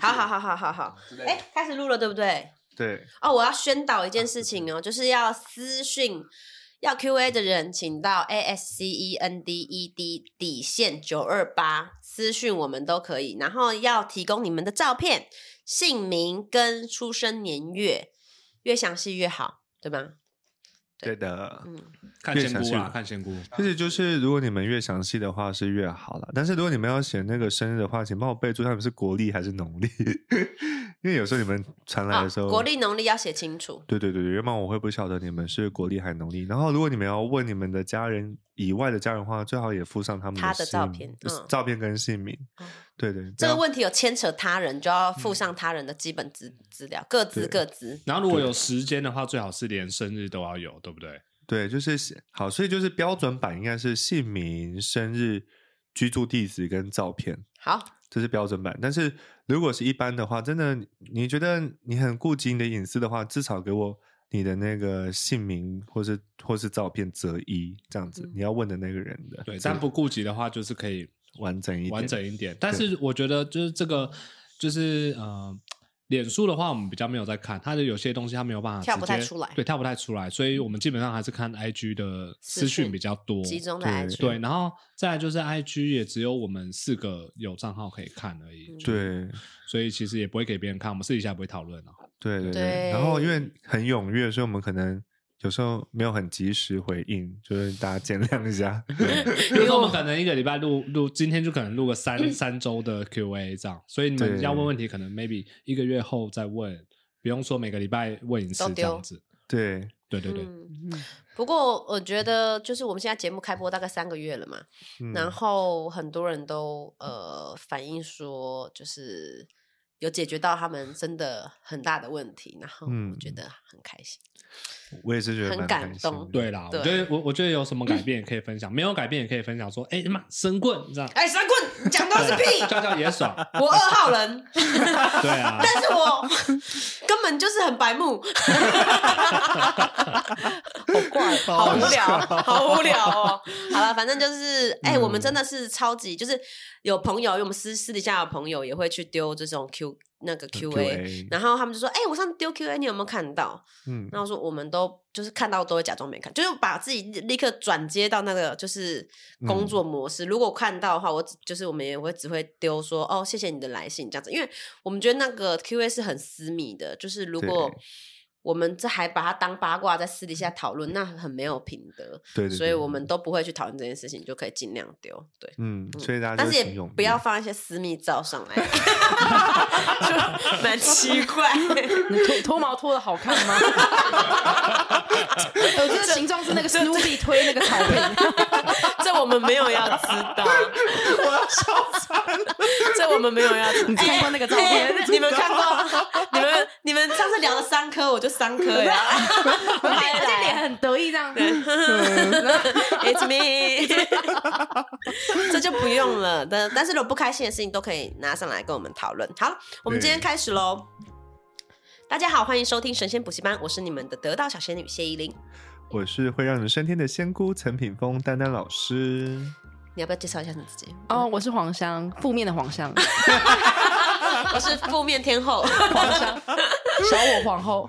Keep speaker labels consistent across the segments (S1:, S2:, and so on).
S1: 好好好好好好，哎，开始录了对不对？
S2: 对，
S1: 哦，我要宣导一件事情哦，就是要私讯要 Q A 的人，请到 A S C E N D E D 底线九二八私讯我们都可以，然后要提供你们的照片、姓名跟出生年月，越详细越好，对吧？
S2: 对的，
S1: 嗯，
S3: 看仙姑啊，看仙姑。
S2: 其实就是如果你们越详细的话是越好了，但是如果你们要写那个生日的话，请帮我备注他们是国历还是农历，因为有时候你们传来的时候，
S1: 国历农历要写清楚。
S2: 对对对对，要不然我会不晓得你们是国历还是农历。然后如果你们要问你们的家人以外的家人的话，最好也附上他们
S1: 他的照片嗯
S2: 照片跟姓名。对对，
S1: 这个问题有牵扯他人，就要附上他人的基本资资料，各
S2: 自
S1: 各自。
S3: 然后如果有时间的话，最好是连生日都要有，对不对？
S2: 对，就是好，所以就是标准版应该是姓名、生日、居住地址跟照片，
S1: 好，
S2: 这是标准版。但是如果是一般的话，真的你觉得你很顾及你的隐私的话，至少给我你的那个姓名或是或是照片择一这样子，
S1: 嗯
S2: 你要问的那个人的，
S3: 对，
S2: 这
S3: 但不顾及的话，就是可以
S2: 完整一点，
S3: 完整一点。但是我觉得就是这个，就是呃，脸书的话，我们比较没有在看，它的有些东西它没有办法
S1: 跳不
S3: 直接
S1: 太出来
S3: 对，跳不太出来，所以我们基本上还是看 IG 的
S1: 私
S3: 私讯
S1: 讯
S3: 比较多，
S1: 集中在
S2: 对
S1: IG。
S3: 对，然后再来就是 IG 也只有我们四个有账号可以看而已，
S1: 嗯
S2: 对
S3: 所以其实也不会给别人看，我们私底下不会讨论啊。
S2: 对对
S1: 对
S2: 然后因为很踊跃，所以我们可能有时候没有很及时回应，就是大家见谅一下。
S3: 比如说我们 可能一个礼拜录录，今天就可能录个三三周的 Q&A 这样，所以你们要问问题，可能 maybe 一个月后再问，不用说每个礼拜问一次这样子。
S2: 对，
S3: 对对对，
S1: 嗯，不过我觉得就是我们现在节目开播大概三个月了嘛，
S2: 嗯
S1: 然后很多人都呃反映说，就是有解决到他们真的很大的问题，然后我
S2: 嗯。
S1: 觉得很开心。
S2: 我也是觉得
S1: 很感动
S3: 对啦，我觉得我我觉得有什么改变也可以分享，没有改变也可以分享说，哎妈神棍你知道，
S1: 哎，神棍，你 讲都是屁，
S3: 叫叫也爽，
S1: 我二号人，
S3: 对啊，
S1: 但是我根本就是很白目，好怪，好无聊，好无聊哦。好了，反正就是，哎、我们真的是超级，就是有朋友，因为我们私私底下有朋友也会去丢这种 Q 那个 Q
S2: A，QA
S1: 然后他们就说，哎、我上次丢 Q A，你有没有看到？
S2: 嗯，
S1: 然后说我们都就是看到都会假装没看，就是把自己立刻转接到那个就是工作模式。如果看到的话，我只就是我们也会只会丢说哦，谢谢你的来信。这样子，因为我们觉得那个 Q A 是很私密的，就是如果
S2: 对
S1: 我们这还把它当八卦在私底下讨论，那很没有品德。
S2: 对对对
S1: 所以我们都不会去讨论这件事情，就可以尽量丢。对。
S2: 嗯，所以大家
S1: 但
S2: 是也
S1: 不要放一些私密照上来，就蛮奇怪。
S4: 你脱脱毛脱的好看吗？我觉得形状是那个 Snoopy 推那个草坪，
S1: 这我们没有要知道，我要笑惨了。这我们没有要知道。
S4: 你看过那个照片
S1: 哎你们看过？你们你们上次聊了三颗，我就三颗呀。
S4: 而且而且脸很得意这样。
S1: It's me，这就不用了。但但是如果不开心的事情都可以拿上来跟我们讨论。好，我们今天开始喽。大家好，欢迎收听神仙补习班，我是你们的得道小仙女谢依霖。
S2: 我是会让人升天的仙姑陈品峰丹丹老师。
S1: 你要不要介绍一下你自己？
S4: 哦，我是黄香，负面的黄香，
S1: 我是负面天后。
S4: 黄香，小我皇后。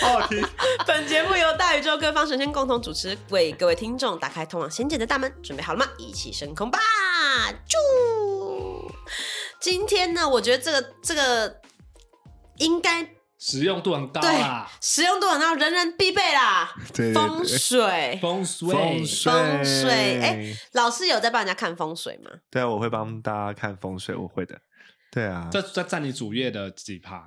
S2: 好好听。
S1: 本节目由大宇宙各方神仙共同主持，为各位听众打开通往仙界的大门。准备好了吗？一起升空吧！啾！今天呢，我觉得这个这个应该
S3: 实用度很高
S1: 对
S3: 啦，
S1: 实用度很高，人人必备啦。
S2: 对对
S1: 风水，
S3: 风水
S2: 风水，
S1: 风水哎老师有在帮人家看风水吗？
S2: 对啊，我会帮大家看风水，我会的。对啊，
S3: 这这占你主页的几趴？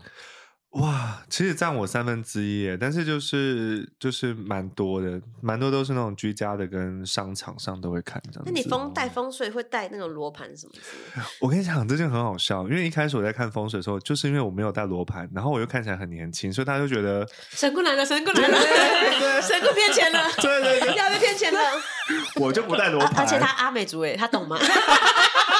S2: 哇，其实占我三分之一耶，但是就是就是蛮多的，蛮多都是那种居家的跟商场上都会看这样。
S1: 那你风带风水会带那种罗盘什么的？
S2: 我跟你讲，这件很好笑，因为一开始我在看风水的时候，就是因为我没有带罗盘，然后我又看起来很年轻，所以大家就觉得，
S1: 神棍来了，神棍来了，神棍骗钱了，
S2: 对对对，
S1: 要被骗钱了。
S2: 我就不带罗
S1: 啊
S2: 盘。
S1: 而且他阿美族哎，他懂吗？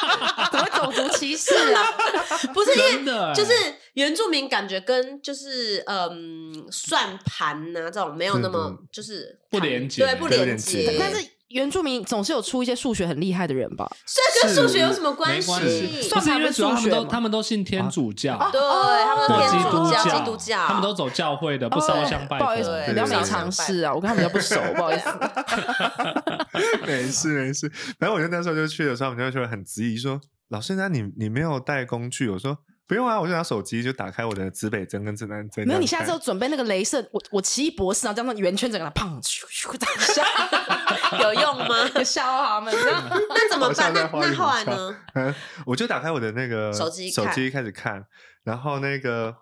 S4: 怎么会种族歧视啊？
S1: 不是因为就是原住民感觉跟就是嗯算盘呐、这种没有那么
S2: 嗯
S1: 就是
S3: 不连接
S1: 对不
S2: 连
S1: 连接。
S4: 但是原住民总是有出一些数学很厉害的人吧？
S1: 这跟数学有什么
S3: 没
S1: 关
S3: 关系，
S1: 系？
S3: 不是因为主要他们
S4: 算他们数学
S3: 都他们都信天主教，
S1: 对，他们
S3: 都
S1: 天
S3: 基督
S1: 主教、基督教，
S3: 他们都走教会的，不烧香拜佛
S4: 不好意思，
S1: 对
S4: 比较没
S1: 对
S4: 尝试啊，我跟他们比较不熟，不好意思。
S2: 没事没事。反正我就那时候就去的时候，我们就会很质疑说：“老师，那你你没有带工具？”我说：“不用啊，我就拿手机就打开我的指北针跟指南针。”
S4: 没有，你下次要准备那个镭射，我我奇异博士啊，这样圆圈整个它砰咻咻打下，
S1: 有用吗？
S4: 有笑他们。
S1: 那怎么办？那那后来呢？
S2: 嗯，我就打开我的那个
S1: 手机看
S2: 手机开始看，然后那个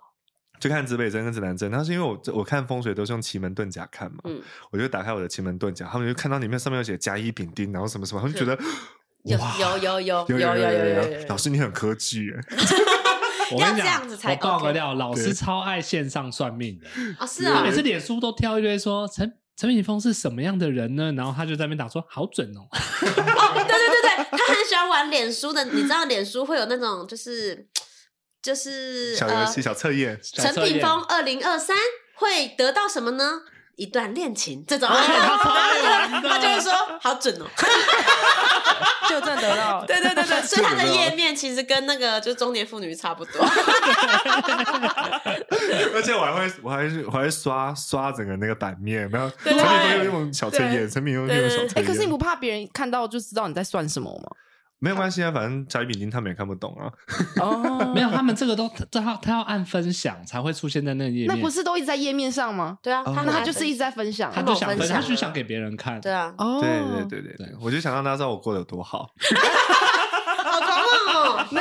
S2: 就看指北针跟指南针。然后是因为我我看风水都是用奇门遁甲看嘛，
S1: 嗯
S2: 我就打开我的奇门遁甲，他们就看到里面上面有写甲乙丙丁，然后什么什么，他们就觉得
S1: 有
S2: 哇
S1: 有有有
S2: 有
S1: 有有有有有
S2: 老师你很科技耶，
S1: 要
S3: 我跟你讲
S1: 这样子，才
S3: 我爆个料，老师超爱线上算命的，
S1: 哦，是啊
S3: 他每，次脸书都挑一堆说陈陈敏峰是什么样的人呢？然后他就在那边打说好准哦，
S1: 哦，对对对对，他很喜欢玩脸书的，你知道脸书会有那种就是就是呃
S2: 小游戏、小测验，
S1: 陈
S3: 小测验。
S1: 品峰二零二三会得到什么呢？一段恋情这种，
S3: 他
S1: 就会说好准哦。
S4: 就真的得到。
S1: 对对对对，所以他的页面其实跟那个就是中年妇女差不多。
S2: 而且我还会我还是我还会刷刷整个那个版面，然后
S1: 对
S2: 陈敏峰又用小测验，陈敏峰又用小测
S4: 哎，
S2: 验，
S4: 可是你不怕别人看到就知道你在算什么吗？
S2: 没有关系啊，反正甲乙丙丁他们也看不懂啊。
S4: 哦
S3: 没有，他们这个都他他他要按分享才会出现在那个页面，
S4: 那不是都一直在页面上吗？
S1: 对啊，
S2: 哦
S1: 他
S4: 那他就是一直在分享。
S3: 他就想分，
S1: 分享
S3: 他就想给别人看，
S1: 对啊，
S4: 哦，
S2: 对对对对对，我就想让大家知道我过得有多好，
S1: 好狂哦。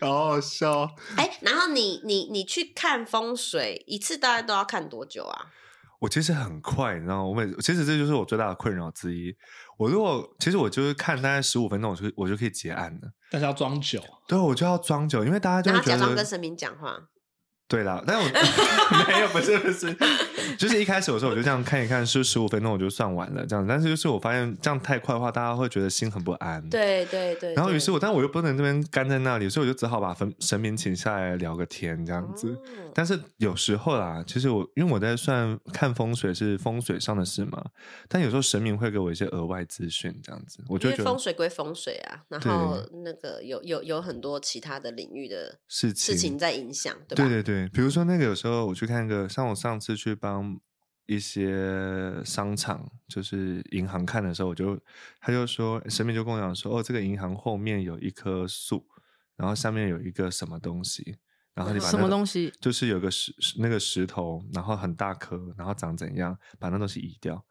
S2: 好好笑。
S1: 哎，然后你你你去看风水一次大概都要看多久啊？
S2: 我其实很快，你知道吗？我每其实这就是我最大的困扰之一。我如果其实我就是看大概十五分钟，我就我就可以结案了。
S3: 但是要装久，
S2: 对，我就要装久，因为大家就
S1: 然后
S2: 会觉得
S1: 假装跟神明讲话，
S2: 对啦。但我 没有，不是不是，就是一开始有时候我就这样看一看，是十五分钟我就算完了这样。但是就是我发现这样太快的话，大家会觉得心很不安。。
S1: 对对对。
S2: 然后，于是
S1: 我
S2: 我，但我又不能这边干在那里，所以我就只好把神神明请下来聊个天，这样子。
S1: 哦
S2: 但是有时候啦，其实我因为我在算看风水是风水上的事嘛，但有时候神明会给我一些额外资讯，这样子，我就觉得
S1: 风水归风水啊，然后那个有有有很多其他的领域的
S2: 事情
S1: 事情在影响，对吧？
S2: 对对对，比如说那个有时候我去看个，像我上次去帮一些商场，就是银行看的时候，我就他就说神明就跟我讲说，哦，这个银行后面有一棵树，然后下面有一个什么东西，然后你把那
S4: 什么东西？
S2: 就是有个石那个石头，然后很大颗，然后长怎样，把那东西移掉，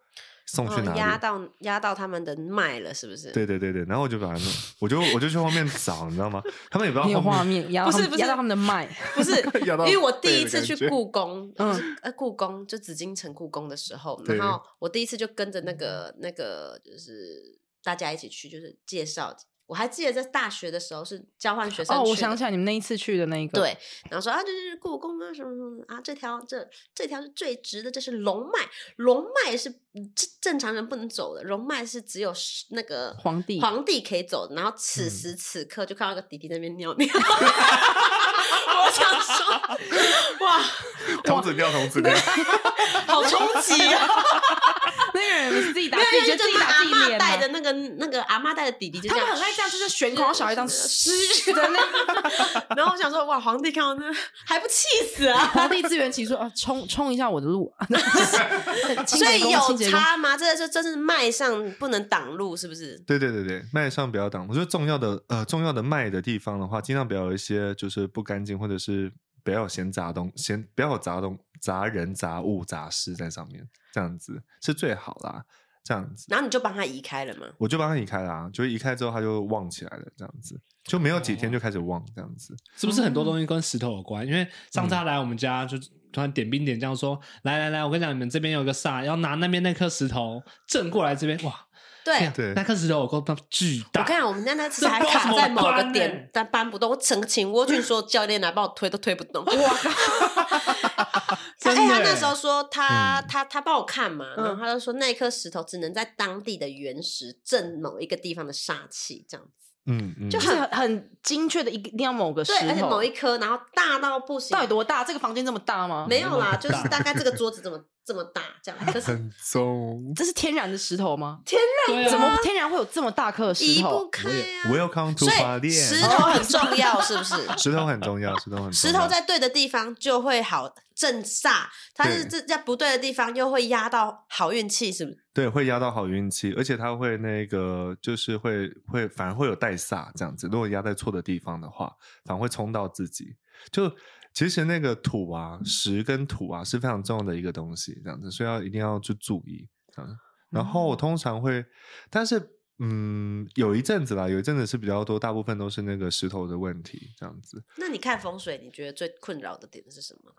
S2: 送去哪
S1: 哦，
S2: 里？
S1: 压到压到他们的脉了，是不是？
S2: 对对对对，然后我就把它弄，我就我就去后面找，你知道吗？他们也不知道后
S4: 画面，压到他们
S1: 不是不是
S4: 压到他们的脉。
S1: 不是，因为我第一次去故宫，
S4: 嗯
S1: 嗯，呃，故宫就紫禁城故宫的时候，然后我第一次就跟着那个那个，就是大家一起去，就是介绍。我还记得在大学的时候是交换学生
S4: 哦，我想起来你们那一次去的那一个，，
S1: 对，然后说啊，这是故宫啊，什么什么啊，这条这这条是最直的，这是龙脉，龙脉是嗯正正常人不能走的，龙脉是只有是那个
S4: 皇帝
S1: 皇帝可以走的。然后此
S2: 嗯
S1: 时此刻就看到个弟弟在那边尿尿，我想说，哇，
S2: 童子尿童子尿，
S1: 好冲击啊！
S4: 那个人是自己打，自己，
S1: 就是
S4: 觉得自己打
S1: 阿妈
S4: 自己脸
S1: 带的那个那个阿妈带的弟弟就
S4: 他
S1: 这样，
S4: 们很爱这样，就是悬空，然后小孩当
S1: 嘘
S4: 的那
S1: 然后我想说，哇，皇帝看到那还不气死啊！
S4: 皇帝自圆其说啊，冲冲一下我的路，
S1: 所以有差吗？这个是真是脉上不能挡路，是不是？
S2: 对对对对，脉上不要挡。我觉得重要的呃重要的脉的地方的话，尽量不要有一些就是不干净，或者是不要有闲杂东闲不要有杂东杂人杂物杂事在上面，这样子是最好啦。这样子，
S1: 然后你就帮他移开了吗？
S2: 我就帮他移开了啊，就移开之后他就旺起来了，这样子就没有几天就开始旺，这样子。
S3: 是不是很多东西跟石头有关？因为上次
S2: 嗯
S3: 他来我们家，就突然点兵点将说：“来来来，我跟你讲，你们这边有个煞，要拿那边那颗石头正过来这边。”哇，
S1: 对
S3: 那颗石头我够大巨大。
S1: 我看我们家那次还卡在某个点，但搬不动。我整个请蜗俊说教练来帮我推，都推不动。哇！他哎，他那时候说他
S2: 嗯
S1: 他他帮我看嘛，然后
S4: 嗯
S1: 他就说那颗石头只能在当地的原石镇某一个地方的煞气，这样子。
S2: 嗯嗯，
S4: 就是很很精确的一定要某个石
S1: 对，而且，某一颗，然后大到不行
S4: 到。底多大？这个房间这么大吗？
S1: 没有啦，就是大概这个 桌子这么这么大这样，可是
S2: 很重。
S4: 这是天然的石头吗？
S3: 对啊，
S4: 怎么天然会有这么大颗的石
S1: 移不
S4: 头？
S1: 开啊。
S2: Welcome to
S1: 所
S2: 花
S1: 以石
S2: 店。
S1: 头很重要，是不是？
S2: 石头很重要，石头很重要。
S1: 石头在对的地方就会好正煞，它是这在不对的地方又会压到好运气，是不是？
S2: 对会压到好运气，而且它会那个就是会会反而会有带煞这样子。如果压在错的地方的话，反而会冲到自己。就其实那个土啊，石跟土啊是非常重要的一个东西，这样子，所以要一定要去注意。这样，然后我通常会，但是嗯，有一阵子啦，有一阵子是比较多，大部分都是那个石头的问题，这样子。
S1: 那你看风水，你觉得最困扰的点是什么？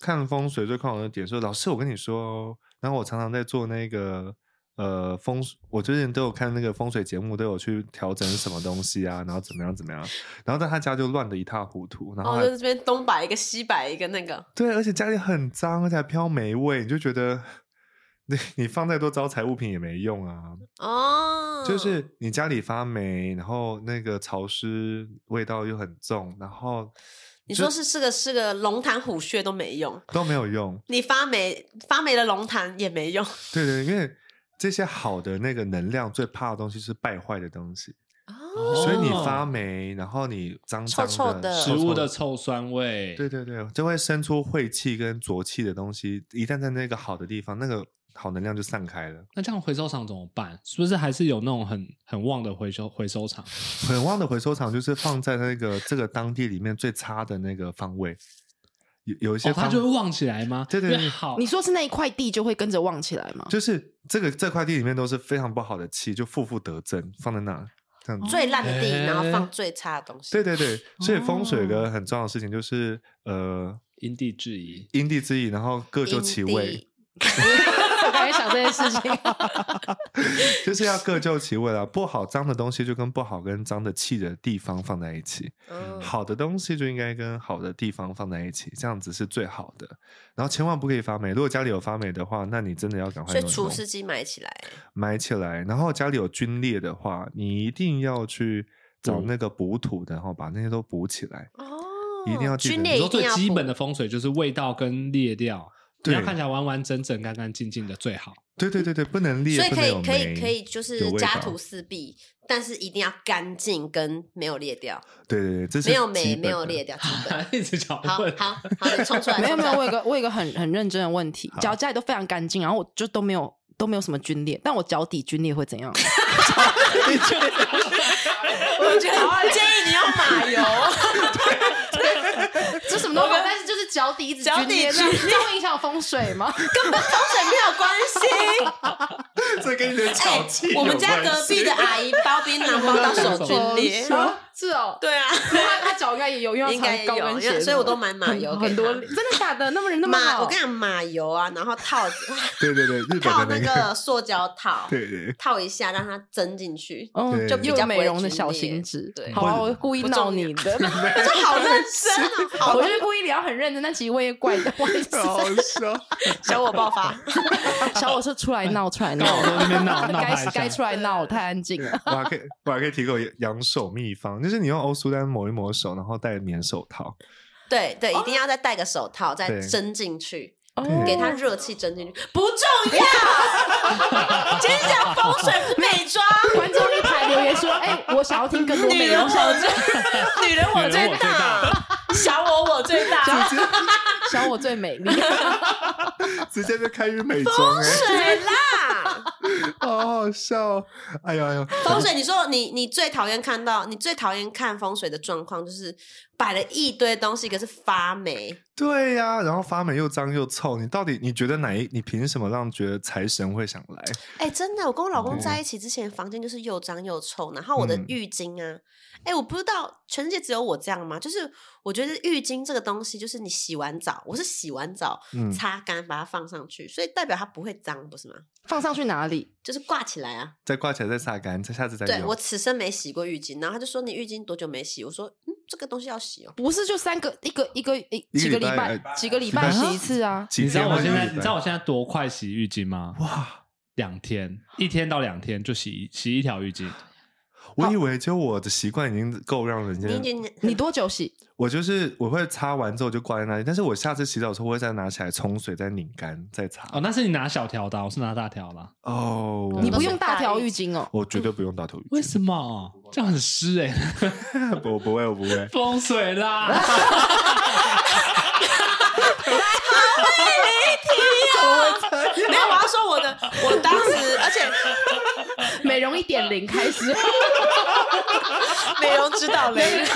S2: 看风水最困扰的点是，老师，我跟你说哦，然后我常常在做那个呃风，我最近都有看那个风水节目，都有去调整什么东西啊，然后怎么样怎么样，然后在他家就乱的一塌糊涂，然后
S1: 哦，就是这边东摆一个，西摆一个，那个
S2: 对，而且家里很脏，而且还飘霉味，你就觉得你你放再多招财物品也没用啊，
S1: 哦，
S2: 就是你家里发霉，然后那个潮湿味道又很重，然后
S1: 你说是是个是个龙潭虎穴都没用，
S2: 都没有用。
S1: 你发霉发霉的龙潭也没用。
S2: 对对，因为这些好的那个能量最怕的东西是败坏的东西，
S1: 哦
S2: 所以你
S3: 哦
S2: 发霉，然后你脏
S1: 臭
S2: 脏
S1: 臭的
S3: 食物的
S2: 臭
S3: 臭酸味，
S2: 对对对，就会生出晦气跟浊气的东西。一旦在那个好的地方，那个好能量就散开了。
S3: 那这样回收厂怎么办？是不是还是有那种很很旺的回收回收厂？
S2: 很旺的回收厂就是放在那个这个当地里面最差的那个方位，有有一些
S3: 它就会旺起来吗？
S2: 对对对
S3: 好，
S4: 你说是那一块地就会跟着旺起来吗？
S2: 就是这个这块地里面都是非常不好的气，就负负得正，放在那这样。
S1: 最烂的地，
S3: 哎
S1: 然后放最差的东西。
S2: 对对对，所以风水有
S3: 哦
S2: 个很重要的事情就是呃
S3: 因地制宜。
S2: 因地制宜，然后各就其
S1: 阴
S2: 位
S1: 地。
S4: 我刚才想这件事情，
S2: 就是要各就其位了。不好脏的东西就跟不好跟脏的气的地方放在一起，
S1: 嗯
S2: 好的东西就应该跟好的地方放在一起，这样子是最好的。然后千万不可以发霉，如果家里有发霉的话，那你真的要赶快
S1: 所以
S2: 弄一弄
S1: 除湿机买起来，
S2: 埋起来。然后家里有皲裂的话，你一定要去找那个补土的，然后把那些都补起来。
S1: 哦，
S2: 一定要记得
S1: 皲
S2: 你
S3: 你说最基本的风水就是味道跟裂掉，你
S2: 对
S3: 要看起来完完整整、干干净净的最好。
S2: 对对对对，不能裂，
S1: 所以可以
S2: 不能有霉
S1: 可以可以，就是家徒四壁，但是一定要干净跟没有裂掉，
S2: 对对对，这是
S1: 没有霉
S2: 基本的。
S1: 没有裂掉，基本。
S3: 一直讲
S1: 好
S3: 问，
S1: 好好，你冲出来。
S4: 没有没有，我有个我有个很很认真的问题，脚家里都非常干净，然后我就都没有都没有什么皲裂，但我脚底皲裂会怎样？
S1: 我觉得建议你用马油，
S4: 这什么都好，但是就是脚底一直
S1: 脚底
S4: 皲裂，这
S1: 皲裂
S4: 样这样会影响风水吗？
S1: 根本风水没有关系。
S2: 这跟你的脚气有
S1: 我们家隔壁的阿姨包槟榔包到手 皲裂。
S4: 啊是哦，
S1: 对啊，
S4: 他他脚应该也有，因为
S1: 应该也有，
S4: 要穿高跟鞋，
S1: 所以我都买马油
S4: 很多，真的假的？那么人那么，好？
S1: 我跟你讲，马油啊，然后套
S2: 对对对，
S1: 套那
S2: 的个，
S1: 塑胶套，
S2: 对对，
S1: 套一下让它蒸进去，
S4: 嗯，
S1: 就比较美
S4: 容的小
S1: 皲裂
S4: 心智。
S1: 对
S4: 好啊，我故意闹你的，
S1: 就好认真啊，好
S4: 我就是故意聊很认真，但其实我也怪的，不好
S2: 笑。
S1: 小我爆发。
S4: 小我是出来闹，出来闹。
S3: 刚好在那边闹闹他
S4: 该该出来闹，太安静了。
S2: 我还可以，我还可以提供养手秘方，就是你用欧舒丹抹一抹手，然后戴棉手套。
S1: 对对，一定要再戴个手套，再
S2: 对
S1: 针进去，
S4: 哦
S1: 给它热气蒸进去，不重要。今天讲风水不美妆，
S4: 观众一排留言说：“哎，我想要听更多美
S1: 女人
S4: 容小
S1: 我最，女人我最
S3: 女人我最
S1: 大，小我我最大。
S4: 小我最美丽。
S2: 直接就开始美妆风、
S1: 水啦，
S2: 好好笑！哎呦哎呦，
S1: 风水，你说你你最讨厌看到，你最讨厌看风水的状况就是摆了一堆东西，可是发霉。
S2: 对呀、然后发霉又脏又臭，你到底你觉得哪一？你凭什么让觉得财神会想来？
S1: 哎、真的，我跟我老公在一起之前，房间就是又脏又臭，然后我的
S2: 嗯
S1: 浴巾啊，哎、我不知道全世界只有我这样吗？就是我觉得浴巾这个东西，就是你洗完澡，我是洗完澡
S2: 嗯
S1: 擦干把它放上去，所以代表它不会脏，不是吗？
S4: 放上去哪里？
S1: 就是挂起来啊。
S2: 再挂起来再擦干，再下次再用。
S1: 对我此生没洗过浴巾，然后他就说你浴巾多久没洗？我说嗯，这个东西要洗哦。
S4: 不是就三个一个一个一几个礼
S2: 礼拜
S4: 拜几个礼
S2: 礼拜
S4: 拜洗一次啊？
S3: 你知道我现在，你知道我现在多快洗浴巾吗？
S2: 哇
S3: 两天，一天到两天就洗洗一条浴巾。
S2: 我以为就我的习惯已经够让人家
S1: 你你
S4: 你多久洗？
S2: 我就是我会擦完之后就挂在那里，但是我下次洗澡的时候我会再拿起来冲水，再拧干，再擦。
S3: 哦，那是你拿小条的，我是拿大条的。
S2: 哦，
S4: 你不用大条
S1: 浴
S4: 浴巾哦。
S2: 我绝对不用大条浴巾。
S3: 为什么？这样很湿哎、
S2: 么？我不会，我不会。
S3: 风水啦。
S1: 没有，我要说我的，我当时，而且
S4: 美容一点零 开始，
S1: 美容指导雷。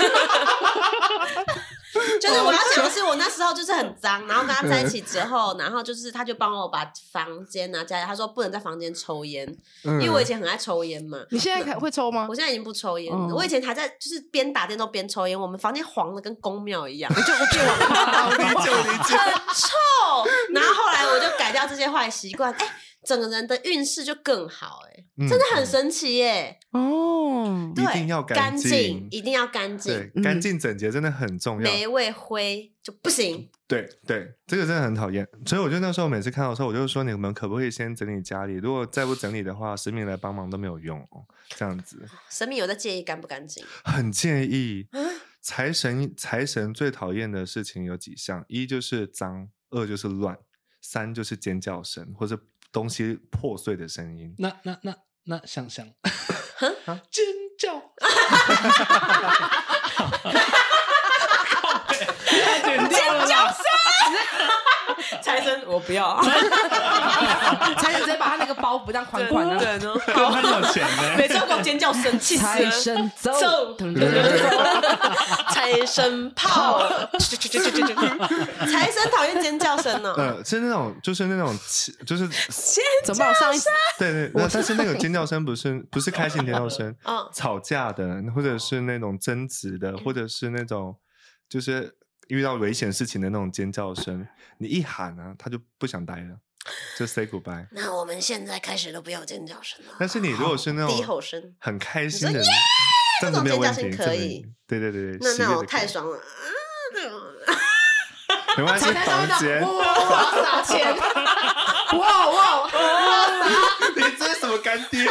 S1: 就是我要讲的是，我那时候就是很脏，然后跟他在一起之后，然后就是他就帮我把房间啊家里，他说不能在房间抽烟，因为我以前很爱抽烟嘛。
S4: 你现在还会抽吗
S1: 我？现在已经不抽烟了，
S4: 嗯
S1: 我以前还在就是边打电动边抽烟，我们房间黄的跟公庙一样，
S4: 就我变了。
S2: 理解理解。
S1: 很臭。然后后来我就改掉这些坏习惯，哎、整个人的运势就更好、哎、
S2: 嗯
S1: 真的很神奇耶、
S4: 哦，
S1: 对，
S2: 一定要
S1: 干
S2: 净
S1: 一定要干净
S2: 干净整洁真的很重要。
S1: 霉味灰就不行。
S2: 对对，这个真的很讨厌。所以我就那时候每次看到的时候，我就说你们可不可以先整理家里？如果再不整理的话，神明来帮忙都没有用哦。这样子
S1: 神明有在介意干不干净？
S2: 很介意。
S1: 啊
S2: 财神财神最讨厌的事情有几项：一就是脏，二就是乱，三就是尖叫声或者东西破碎的声音。
S3: 那那那那想想，尖叫，太剪掉了啦。
S1: 财神我不要，
S4: 财神直接把他那个包袱这样款款的。
S1: 对呢，
S3: 跟很有钱呢、
S1: 每次我尖叫声，气死
S4: 财
S1: 了。
S4: 神走
S1: 财神炮，财神讨厌尖叫声呢。
S2: 呃，是那种，就是那种，就是
S4: 怎么办？我上一次
S2: 对对，那但是那个尖叫声不是不是开心尖叫声，
S1: 嗯
S2: 吵架的，或者是那种争执的，或者是那种就是遇到危险事情的那种尖叫声，你一喊啊，他就不想待了，就 say goodbye。
S1: 那我们现在开始都不要尖叫声了。
S2: 但是你如果是那种
S1: 低吼
S2: 种
S1: 声，
S2: 很开心的
S1: 你，
S2: 这样子
S1: 这种尖叫
S2: 没有问题，
S1: 声可以
S2: 对对对对，
S1: 那那我太爽了。啊
S2: 没关系，房间，
S4: 哇，撒钱，哇哇，
S2: 你这是什么干爹？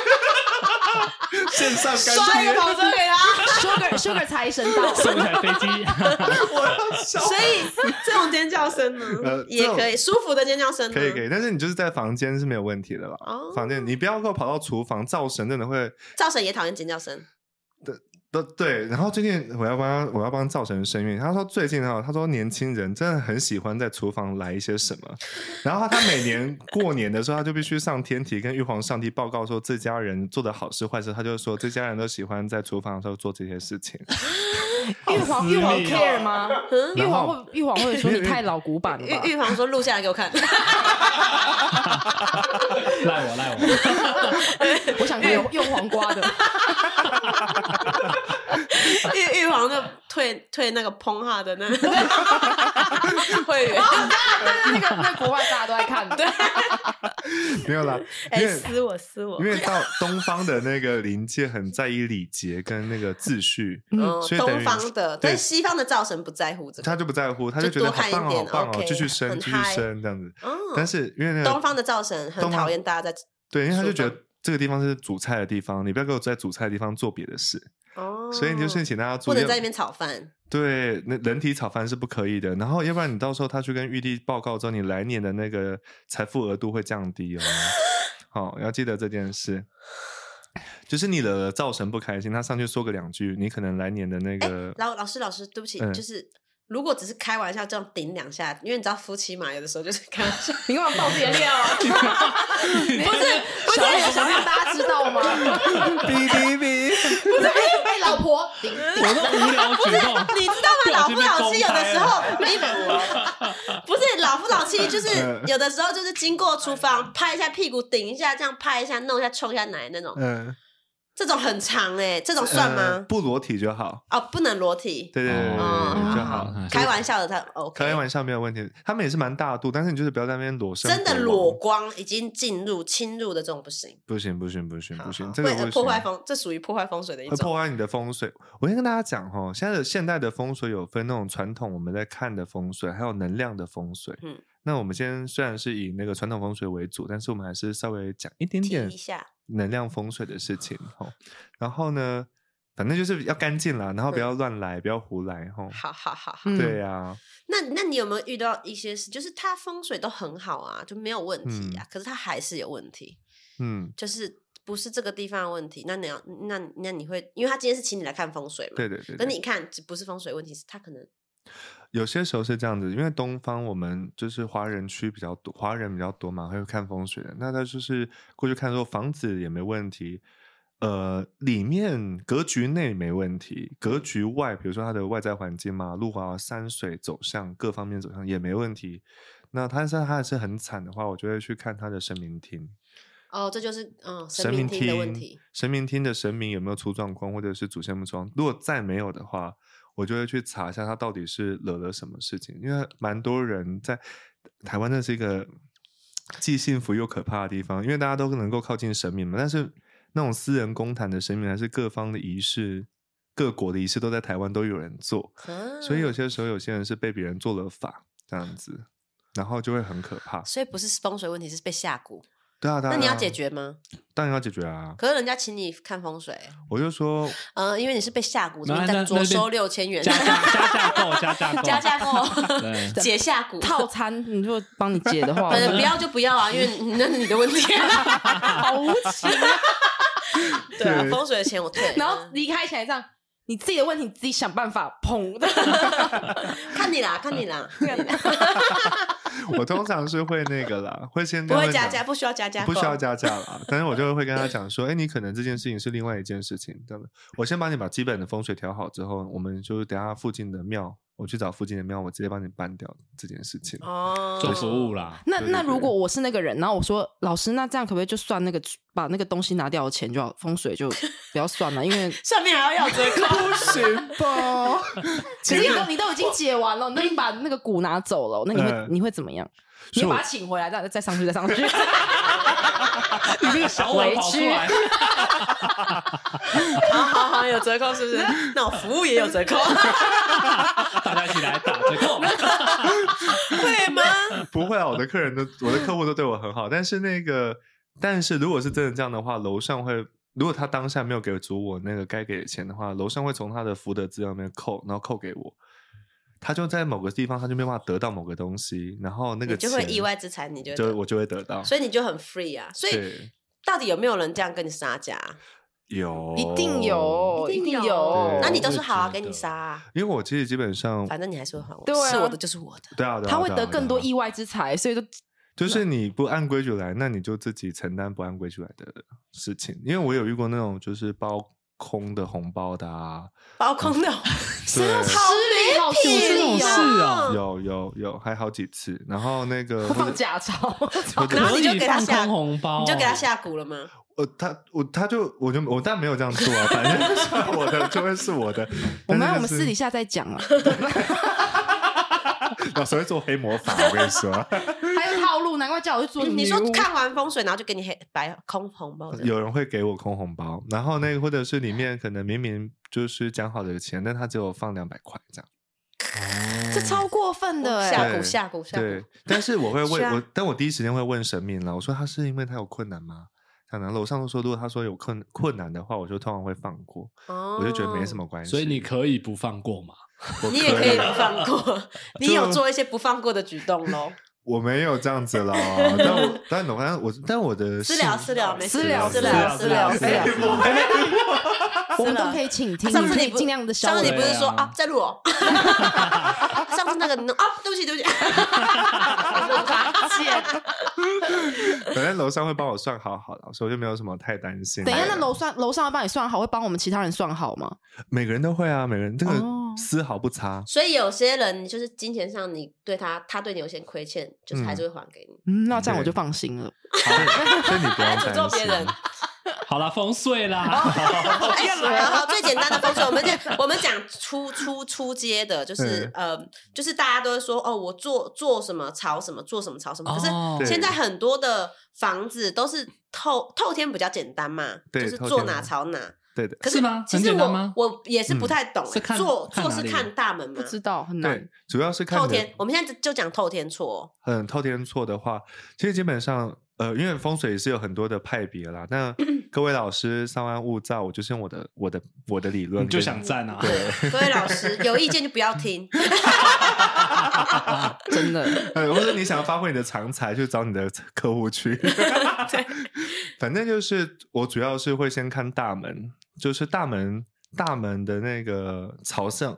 S2: 线上干
S1: 刷一个
S2: 爹，
S1: 跑车给他。
S4: Sugar Sugar 财神到，
S3: 送一台飞机，
S2: 我要笑。
S1: 所以这种尖叫声呢
S2: 呃，
S1: 也可以舒服的尖叫声，
S2: 可以可以，但是你就是在房间是没有问题的啦。
S1: 哦
S2: 房间你不要给我跑到厨房，造神真的会
S1: 灶神也讨厌尖叫声，
S2: 都对。然后最近我要帮他我要帮造神申愿，他说最近啊，他说年轻人真的很喜欢在厨房来一些什么，然后他每年过年的时候，他就必须上天体跟玉皇上帝报告说这家人做的好事坏事，他就说这家人都喜欢在厨房的时候做这些事情。
S4: 玉皇玉皇 care 吗？玉皇会玉皇会说你太老古板了吧？
S1: 玉玉皇说录下来给我看，
S3: 赖 我赖我。
S4: 我想用用黄瓜的，
S1: 玉玉皇就退退那个碰哈的那 会员，
S4: 那个那国外大家都在看，对，
S2: 没有啦，
S1: 哎，撕我撕我。
S2: 因，为到东方的那个灵界很在意礼节跟那个秩序，
S1: 嗯，
S2: 所以
S1: 东方的，
S2: 对。
S1: 但西方的灶神不在乎这个，
S2: 他就不在乎，他就
S1: 就
S2: 觉得好棒哦好棒哦继续生继续
S1: 很嗨
S2: 生这样子。
S1: 哦。
S2: 但是因为那个
S1: 东方的灶神很讨厌大家在
S2: 对，因为他就觉得这个地方是煮菜的地方，你不要给我在煮菜的地方做别的事。
S1: 哦，
S2: 所以你就是请大家
S1: 不能在那边炒饭，
S2: 对，那人体炒饭是不可以的。然后要不然你到时候他去跟玉帝报告之后，你来年的那个财富额度会降低哦。好，要记得这件事。就是你惹了灶神不开心，他上去说个两句，你可能来年的那个
S1: 老老师老师，对不起，
S2: 嗯
S1: 就是。如果只是开玩笑这样顶两下，因为你知道夫妻嘛，有的时候就是开玩笑，
S4: 你干嘛爆自己的料啊？不是不是想让大家知道吗？
S2: 哔哔哔，
S4: 不是哎哎，老婆，
S3: 无聊举动，
S1: 你知道吗？老夫老妻有的时候
S3: 了，
S1: 你不是老夫老妻，就是
S2: 嗯
S1: 有的时候就是经过厨房拍一下屁股，顶一下，这样拍一下，弄一下，冲一下奶那种，
S2: 嗯，
S1: 这种很长哎，这种算
S2: 呃
S1: 吗？
S2: 不裸体就好。
S1: 哦，不能裸体，
S2: 对对对对对
S1: 哦
S2: 就好。
S1: 开玩笑的他 OK，
S2: 开玩笑没有问题，他们也是蛮大度，但是你就是不要在那边裸身，
S1: 真的裸，光已经进入侵入的这种不行，
S2: 不行不行不行不行，
S1: 好
S2: 这个
S1: 破坏。风，这属于破坏风水的一种。
S2: 会破坏你的风水。我先跟大家讲哦，现在的现代的风水有分那种传统我们在看的风水，还有能量的风水。
S1: 嗯，
S2: 那我们先虽然是以那个传统风水为主，但是我们还是稍微讲一点
S1: 提
S2: 点
S1: 一下，
S2: 能量风水的事情哦。然后呢，反正就是要干净啦，然后不要乱来，不要胡来哈。
S1: 好好好
S2: 对呀、
S1: 那那你有没有遇到一些事，就是他风水都很好啊，就没有问题啊，可是他还是有问题，
S2: 嗯，
S1: 就是不是这个地方的问题。那你要那那你会，因为他今天是请你来看风水嘛，
S2: 对对对对。
S1: 可你看不是风水问题，是他可能
S2: 有些时候是这样子，因为东方我们就是华人区比较多，华人比较多嘛，会看风水的。那他就是过去看说房子也没问题，呃，里面格局内没问题，格局外，比如说它的外在环境嘛，路啊、山水走向各方面走向也没问题。那他是他还是很惨的话，我就会去看他的神明厅。
S1: 哦，这就是嗯神
S2: 神明
S1: 明厅的问题。，
S2: 神明厅的神明有没有出状况，或者是祖先有没有出状况？如果再没有的话，我就会去查一下他到底是惹了什么事情。因为蛮多人在台湾，那是一个既幸福又可怕的地方，因为大家都能够靠近神明嘛。但是那种私人公坛的神明，还是各方的仪式、各国的仪式，都在台湾都有人做。所以有
S1: 啊
S2: 些时候，有些人是被别人做了法这样子，然后就会很可怕。
S1: 所以不是风水问题，是被下蛊。
S2: 对啊，对啊
S1: 那你要解决吗？
S2: 当然要解决啊！
S1: 可是人家请你看风水，
S2: 我就说，
S1: 呃，因为你是被下蛊，
S3: 那
S1: 你在
S3: 那那边
S1: 着收六千元，
S3: 加价加价购 加价购
S1: 加价购
S3: 对
S1: 解下蛊
S4: 套餐你如果帮你解的话，
S1: 呃，不要就不要啊，因为那是你的问题、啊。
S4: 好无情。
S1: 对风水的钱我退。
S4: 然后
S1: 嗯
S4: 离开起来这样，你自己的问题你自己想办法捧的。
S1: 看你啦，看你啦，
S2: 我通常是会那个啦，会先跟
S1: 不会加价，不需要加价，
S2: 不需要。加价啦。但是我就会跟他讲说，哎，你可能这件事情是另外一件事情，对吧？我先帮你把基本的风水调好之后，我们就等下附近的庙，我去找附近的庙，我直接帮你办掉这件事情。
S1: 哦，
S3: 做服务啦。
S4: 那那如果我是那个人，然后我说老师，那这样可不可以就算那个把那个东西拿掉的钱就好，风水就不要算了，因为
S1: 上面还要要折扣，
S4: 不行吧？可是你都你都已经解完了，你都已经把那个鼓拿走了，那你会
S2: 嗯
S4: 你会怎么样？你把他请回来，再再上去，再上去。
S3: 你这个小
S4: 委
S3: 尾跑出
S4: 屈
S3: 来，
S1: 好好好，有折扣是不是？那我服务也有折扣，
S3: 大家一起来打折扣。
S1: 会吗？
S2: 不会啊，我的客人都我的客户都对我很好，但是那个，但是如果是真的这样的话，楼上会。如果他当下没有给足我那个该给的钱的话，楼上会从他的福德资料里面扣，然后扣给我，他就在某个地方他就没办法得到某个东西，然后那个
S1: 你就会意外之财，你就
S2: 就我就会得到。
S1: 所以你就很 free 啊。所以，到底有没有人这样跟你杀价？
S2: 有
S4: 一定有，
S1: 一定
S4: 定
S2: 有
S1: 那你都
S3: 我也
S1: 是好啊，给你杀啊，
S2: 因为我其实基本上，
S1: 反正你还是会还我，
S4: 对啊
S1: 是我的就是我的。
S2: 对啊，对啊
S4: 他会得更多意外之财，所以就
S2: 就是你不按规矩来，那你就自己承担不按规矩来的事情。因为我有遇过那种就是包空的红包的啊，
S1: 包空的，
S2: 是，
S4: 失礼好
S1: 屁
S3: 这种
S1: 理
S3: 事哦
S2: 有有有，还好几次。然后那个
S4: 会 放假钞，
S1: 然后你就给他下
S3: 空红包，
S1: 你就给他下蛊了吗？
S2: 呃，他我他就我就我当然没有这样做啊，反正 是我的就会是我的。
S4: 我们我们私底下再讲啊。
S2: 老师会做黑魔法，我跟你说，
S4: 路，难怪叫我去做
S1: 你说看完风水，然后就给你黑白空红包，
S2: 有人会给我空红包，然后那个或者是里面可能明明就是讲好的钱，但他只有放两百块这样。
S4: 这超过分的哎、
S2: 对
S1: 下蛊下蛊下
S2: 对
S1: 蛊。，
S2: 但是我会问 我，但我第一时间会问神明了。我说他是因为他有困难吗？可能楼上都说，如果他说有困困难的话，我就通常会放过，
S1: 哦
S2: 我就觉得没什么关系。
S3: 所以你可以不放过嘛？
S1: 你也可以不 放过，你有做一些不放过的举动喽。
S2: 我没有这样子啦，但我但我反正我但我的
S1: 私聊
S2: 信
S1: 私聊没事
S4: 私聊
S1: 私
S3: 私聊
S1: 聊私聊
S3: 私聊
S1: 私聊。
S4: 我们都可以倾听，
S1: 上次你
S4: 尽量的
S1: 上次你不是说
S3: 啊
S1: 啊在录哦？上次那个啊，对不起对不起，我发现
S2: 反正楼上会帮我算好好了，所以我就没有什么太担心。
S4: 等一下，那楼上楼上要帮你算好，会帮我们其他人算好吗？
S2: 每个人都会啊，每个人这个
S4: 哦
S2: 丝毫不差。
S1: 所以有些人就是金钱上你对他，他对你有些亏欠，就是还是会还给你。
S4: 嗯，那这样我就放心了。
S2: 所以所以你不
S1: 还
S2: 用
S1: 在诅咒
S2: 担心。
S1: 别人。
S3: 好啦，风水啦，
S1: 好，最简单的风水，我们讲我们讲出出出街的，就是呃，就是大家都会说哦，我做做什么朝什么，做什么朝什么。可是现在很多的房子都是透透天比较简单嘛，就是做
S2: 透天
S1: 哪朝哪。
S2: 对的，
S1: 可
S3: 是吗
S1: 其实我我也是不太懂，
S3: 是看
S1: 做做是
S3: 看
S1: 大门吗
S4: 不，知道很难
S2: 对，，主要是看
S1: 透天。我们现在就讲透天错，
S2: 嗯，透天错的话，其实基本上，呃，因为风水是有很多的派别啦。那各位老师稍安勿躁，我就是用我的我的我的理论，
S3: 你就想站啊？
S1: 对，各位老师有意见就不要听。
S4: 真的，
S2: 呃，或者你想要发挥你的长才，就找你的客户去。反正就是我主要是会先看大门，就是大门大门的那个朝向，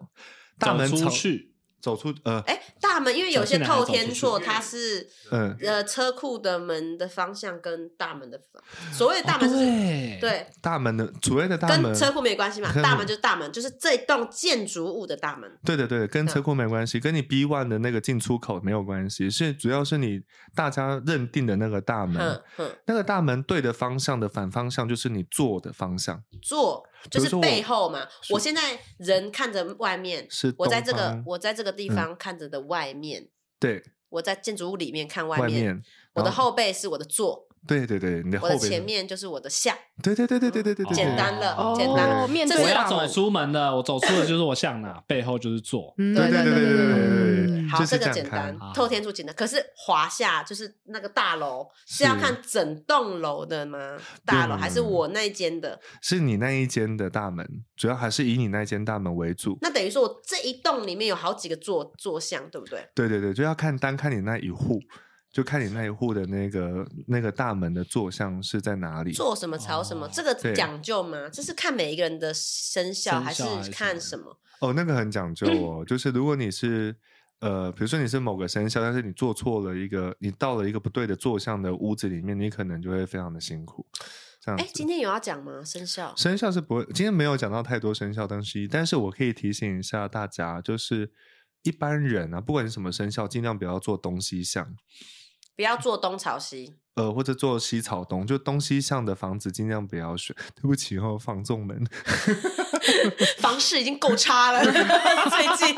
S2: 大门朝
S3: 去，
S2: 走出呃
S1: 哎，大门，因为有些透天厝它。是
S2: 嗯。
S1: 呃车库的门的方向跟大门的方，所谓的大
S3: 哦
S1: 门是
S3: 对
S1: 对，
S2: 大门的所谓的大门
S1: 跟车库没关系嘛，大门就是大门，就是这栋建筑物的大门。
S2: 对对对，跟车库没关系，跟你 B one 的那个进出口没有关系，是主要是你大家认定的那个大门
S1: 哼，哼，
S2: 那个大门对的方向的反方向就是你坐的方向，
S1: 坐就是背后嘛。我现在人看着外面，
S2: 是
S1: 我在这个我在这个地
S2: 嗯
S1: 方看着的外面，
S2: 对
S1: 我在建筑物里面看外
S2: 外
S1: 面，我的
S2: 后
S1: 后背是我的坐，
S2: 对对对，你的后背
S1: 我的前，面就是我的下，
S2: 对对对对对对对对，
S1: 简
S2: 对
S1: 单了，
S3: 哦
S1: 简单了。
S4: 面
S1: 这是
S3: 我要走出门的，我走出的就是我向哪，背后就是坐。
S4: 嗯
S2: 对对对对对对对对，
S1: 好，
S2: 就是
S1: 这个简单，透天处简单。可是华夏就是那个大楼是要看整栋楼的吗？大楼还是我那一间的？
S2: 是你那一间的大门，主要还是以你那间大门为主。
S1: 那等于说我这一栋里面有好几个座座向，对不对？
S2: 对对对，就要看单看你那一户，就看你那一户的那个那个大门的坐向是在哪里。
S1: 做什么朝什么，
S3: 哦
S1: 这个讲究吗？这是看每一个人的生肖，还
S3: 肖还
S1: 是
S3: 是什么
S1: 看什么？
S2: 哦，那个很讲究哦，就是如果你是呃，比如说你是某个生肖，但是你做错了一个，你到了一个不对的坐向的屋子里面，你可能就会非常的辛苦。这样
S1: 哎，
S2: 子。
S1: 今天有要讲吗？生肖？
S2: 生肖是不会，今天没有讲到太多生肖东西，但是我可以提醒一下大家，就是一般人啊，不管是什么生肖，尽量不要做东西向，
S1: 不要坐东朝西。
S2: 呃，或者坐西朝东，就东西向的房子尽量不要选。对不起哦，房仲们，
S1: 房市已经够差了，最近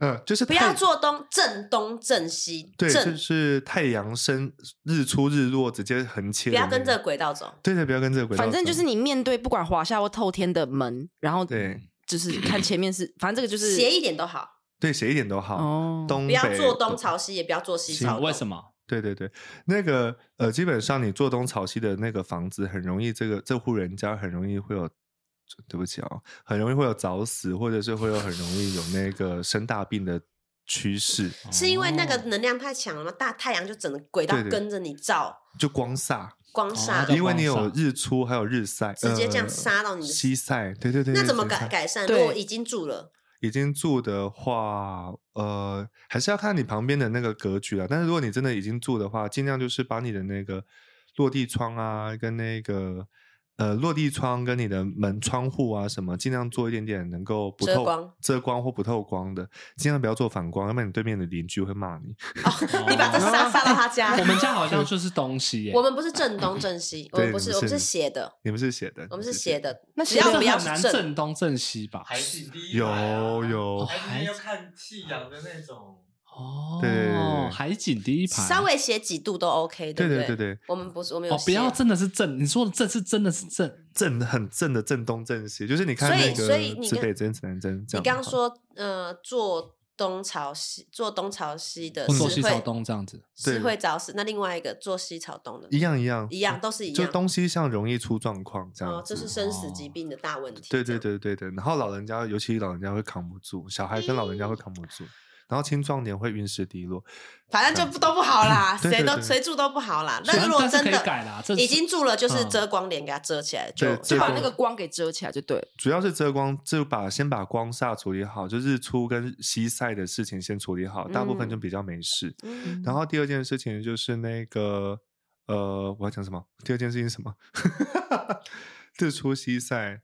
S2: 呃，就是
S1: 不要坐东正东正西，
S2: 对，就是太阳升日出日落直接横切，
S1: 不要跟这个。轨道走。
S2: 对对，不要跟这个轨道走。
S4: 反正就是你面对不管华夏或透天的门，然后
S2: 对
S4: 就是看前面是，反正这个就是
S1: 斜一点都好，
S2: 对谁一点都好。
S4: 哦
S2: 东
S1: 不要
S2: 北
S1: 坐东朝西，也不要做西
S2: 行
S1: 朝东。
S3: 为什么？
S2: 对对对，那个呃，基本上你坐东朝西的那个房子，很容易这个这户人家很容易会有，对不起哦、很容易会有早死，或者是会有很容易有那个生大病的趋势，
S1: 是因为那个
S3: 哦
S1: 能量太强了吗？大太阳就整个轨道跟着你照
S2: 就光煞，
S3: 哦
S1: 光煞
S2: 因为你有日出还有日晒，
S1: 直接这样
S2: 呃
S1: 杀到你的
S2: 西晒，对对对。
S1: 那怎么改改善？
S4: 对
S1: 如果已经住了，
S2: 已经住的话，呃，还是要看你旁边的那个格局了。但是如果你真的已经住的话，尽量就是把你的那个落地窗啊，跟那个呃落地窗跟你的门窗户啊什么，尽量做一点点能够不透
S1: 遮光
S2: 遮光或不透光的，尽量不要做反光，要不然你对面的邻居会骂你。
S1: 你把这杀杀到他家
S3: 我。们家好像 就是东西耶，
S1: 我们不是正东正西，我们不是，我们是
S2: 是
S1: 斜的，
S2: 你们是斜的，
S1: 我们是斜的。
S4: 那
S1: 只要不要
S3: 很难
S1: 是正，
S3: 正东正西吧？
S5: 还是第一
S2: 有有
S5: 海景要看夕阳的那种。
S3: 哦，
S2: 对。对对对
S3: 海景第一排，
S1: 稍微斜几度都 OK，
S2: 对
S1: 不
S2: 对？对对
S1: 我们不是，我们有
S3: 哦，不要真的是正，你说的正是真的是正，
S2: 正很正的正东正西，就是你看
S1: 所以
S2: 那个
S1: 所以你
S2: 北针、指南针这样。
S1: 你刚刚说，呃，坐东朝西，坐东朝西的
S3: 坐西朝东这样子。
S1: 是会早死，那另外一个坐西朝东的。
S2: 一样一样。
S1: 一样都是一样，
S2: 就东西向容易出状况，这样
S1: 哦，这是生死疾病的大问题。
S2: 对对，对对对，然后老人家，尤其老人家会扛不住，小孩跟老人家会扛不住，然后青壮年会运势低落。
S1: 反正就不都不好啦，谁都
S2: 对
S1: 谁住都不好啦。
S3: 但
S1: 但是如果真的
S3: 改啦
S1: 已经住了，就是
S3: 嗯
S1: 遮光帘给它遮起来，就就
S4: 就把那个光给遮起来就对了。
S2: 主要是遮光，就把先把光煞处理好，就日出跟西晒的事情先处理好，大部分就比较没事。
S1: 嗯
S2: 然后第二件事情就是那个呃，我要讲什么？第二件事情是什么？日出西晒。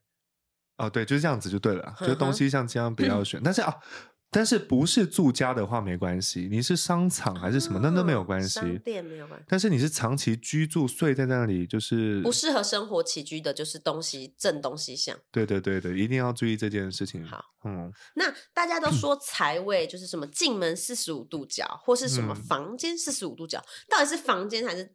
S2: 哦，对，就是这样子就对了，就东西向尽量不要选。但是啊，但是不是住家的话没关系，你是商场还是什么，那都没有关
S1: 系商
S2: 系。
S1: 店没有关系。
S2: 但是你是长期居住睡在那里，就是
S1: 不适合生活起居的，就是东西正东西向。
S2: 对对对对，一定要注意这件事情。
S1: 好，
S2: 嗯，
S1: 那大家都说财位就是什么进门四十五度角，或是什么
S2: 嗯
S1: 房间四十五度角，到底是房间还是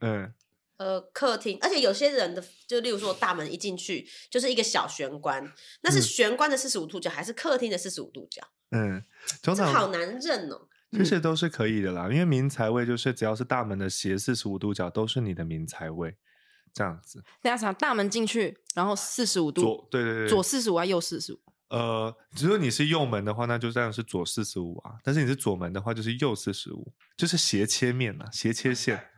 S2: 嗯，
S1: 呃客厅？而且有些人的，就例如说大门一进去就是一个小玄关，那是
S2: 嗯
S1: 玄关的四十五度角，还是客厅的四十五度角？
S2: 嗯，通常
S1: 这好难认哦。
S2: 这些都是可以的啦，因为明财位就是只要是大门的斜四十五度角都是你的明财位，这样子。
S4: 大家想大门进去，然后四十五度，
S2: 左对对对，
S4: 左四十五还右四十五？
S2: 呃，如果你是右门的话，那就这样是左四十五啊；但是你是左门的话，就是右四十五，就是斜切面啊，斜切线。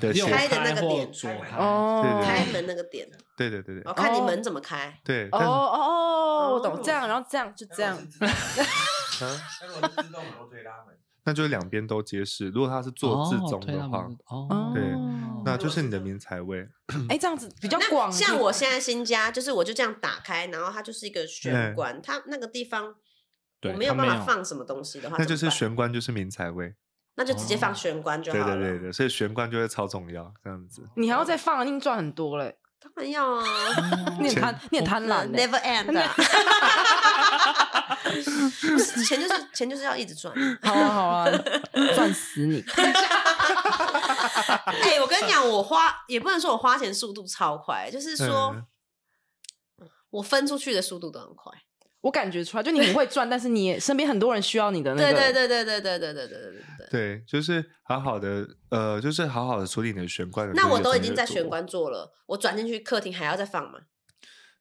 S2: 对，
S3: 右
S2: 斜
S1: 开的那个
S3: 或
S1: 点
S4: 哦，
S2: 对对
S1: 开门那个点，
S2: 对对对对。
S1: 我看你门怎么开。
S2: 对。
S4: 哦哦哦，我
S1: 哦。
S4: 懂，这样，然后这样就这样，
S2: 啊，
S5: 那如果是自动楼推拉门，
S2: 那就是两边都揭示。如果它是做自
S3: 哦
S2: 中的话，
S3: 哦，
S2: 对。
S4: 哦
S2: 那就是你的明财位。
S4: 哎，这样子比较
S1: 那
S4: 广。
S1: 像我现在新家，就是我就这样打开，然后它就是一个玄关，它那个地方我没有办法放什么东西的话，
S2: 那就是玄关，就是明财位。
S1: 那就直接放玄关就好了。
S2: 对对对，所以玄关就会超重要，这样子。
S4: 你还要再放，你赚很多嘞。
S1: 当然要啊
S4: 你很贪，你很贪婪。
S1: ，never end 钱就是钱就是要一直赚。
S4: 好啊好啊，赚死你！
S1: 哎、我跟你讲，我花也不能说我花钱速度超快，就是说、
S2: 嗯
S1: 我分出去的速度都很快。
S4: 我感觉出来，就你很会赚，但是你也身边很多人需要你的那
S1: 对
S4: 个。
S1: 对对对对对对对对对对对。
S2: 对，就是好好的，呃，就是好好的处理你的玄关的。
S1: 那我都已经在玄关做了，我转进去客厅还要再放吗？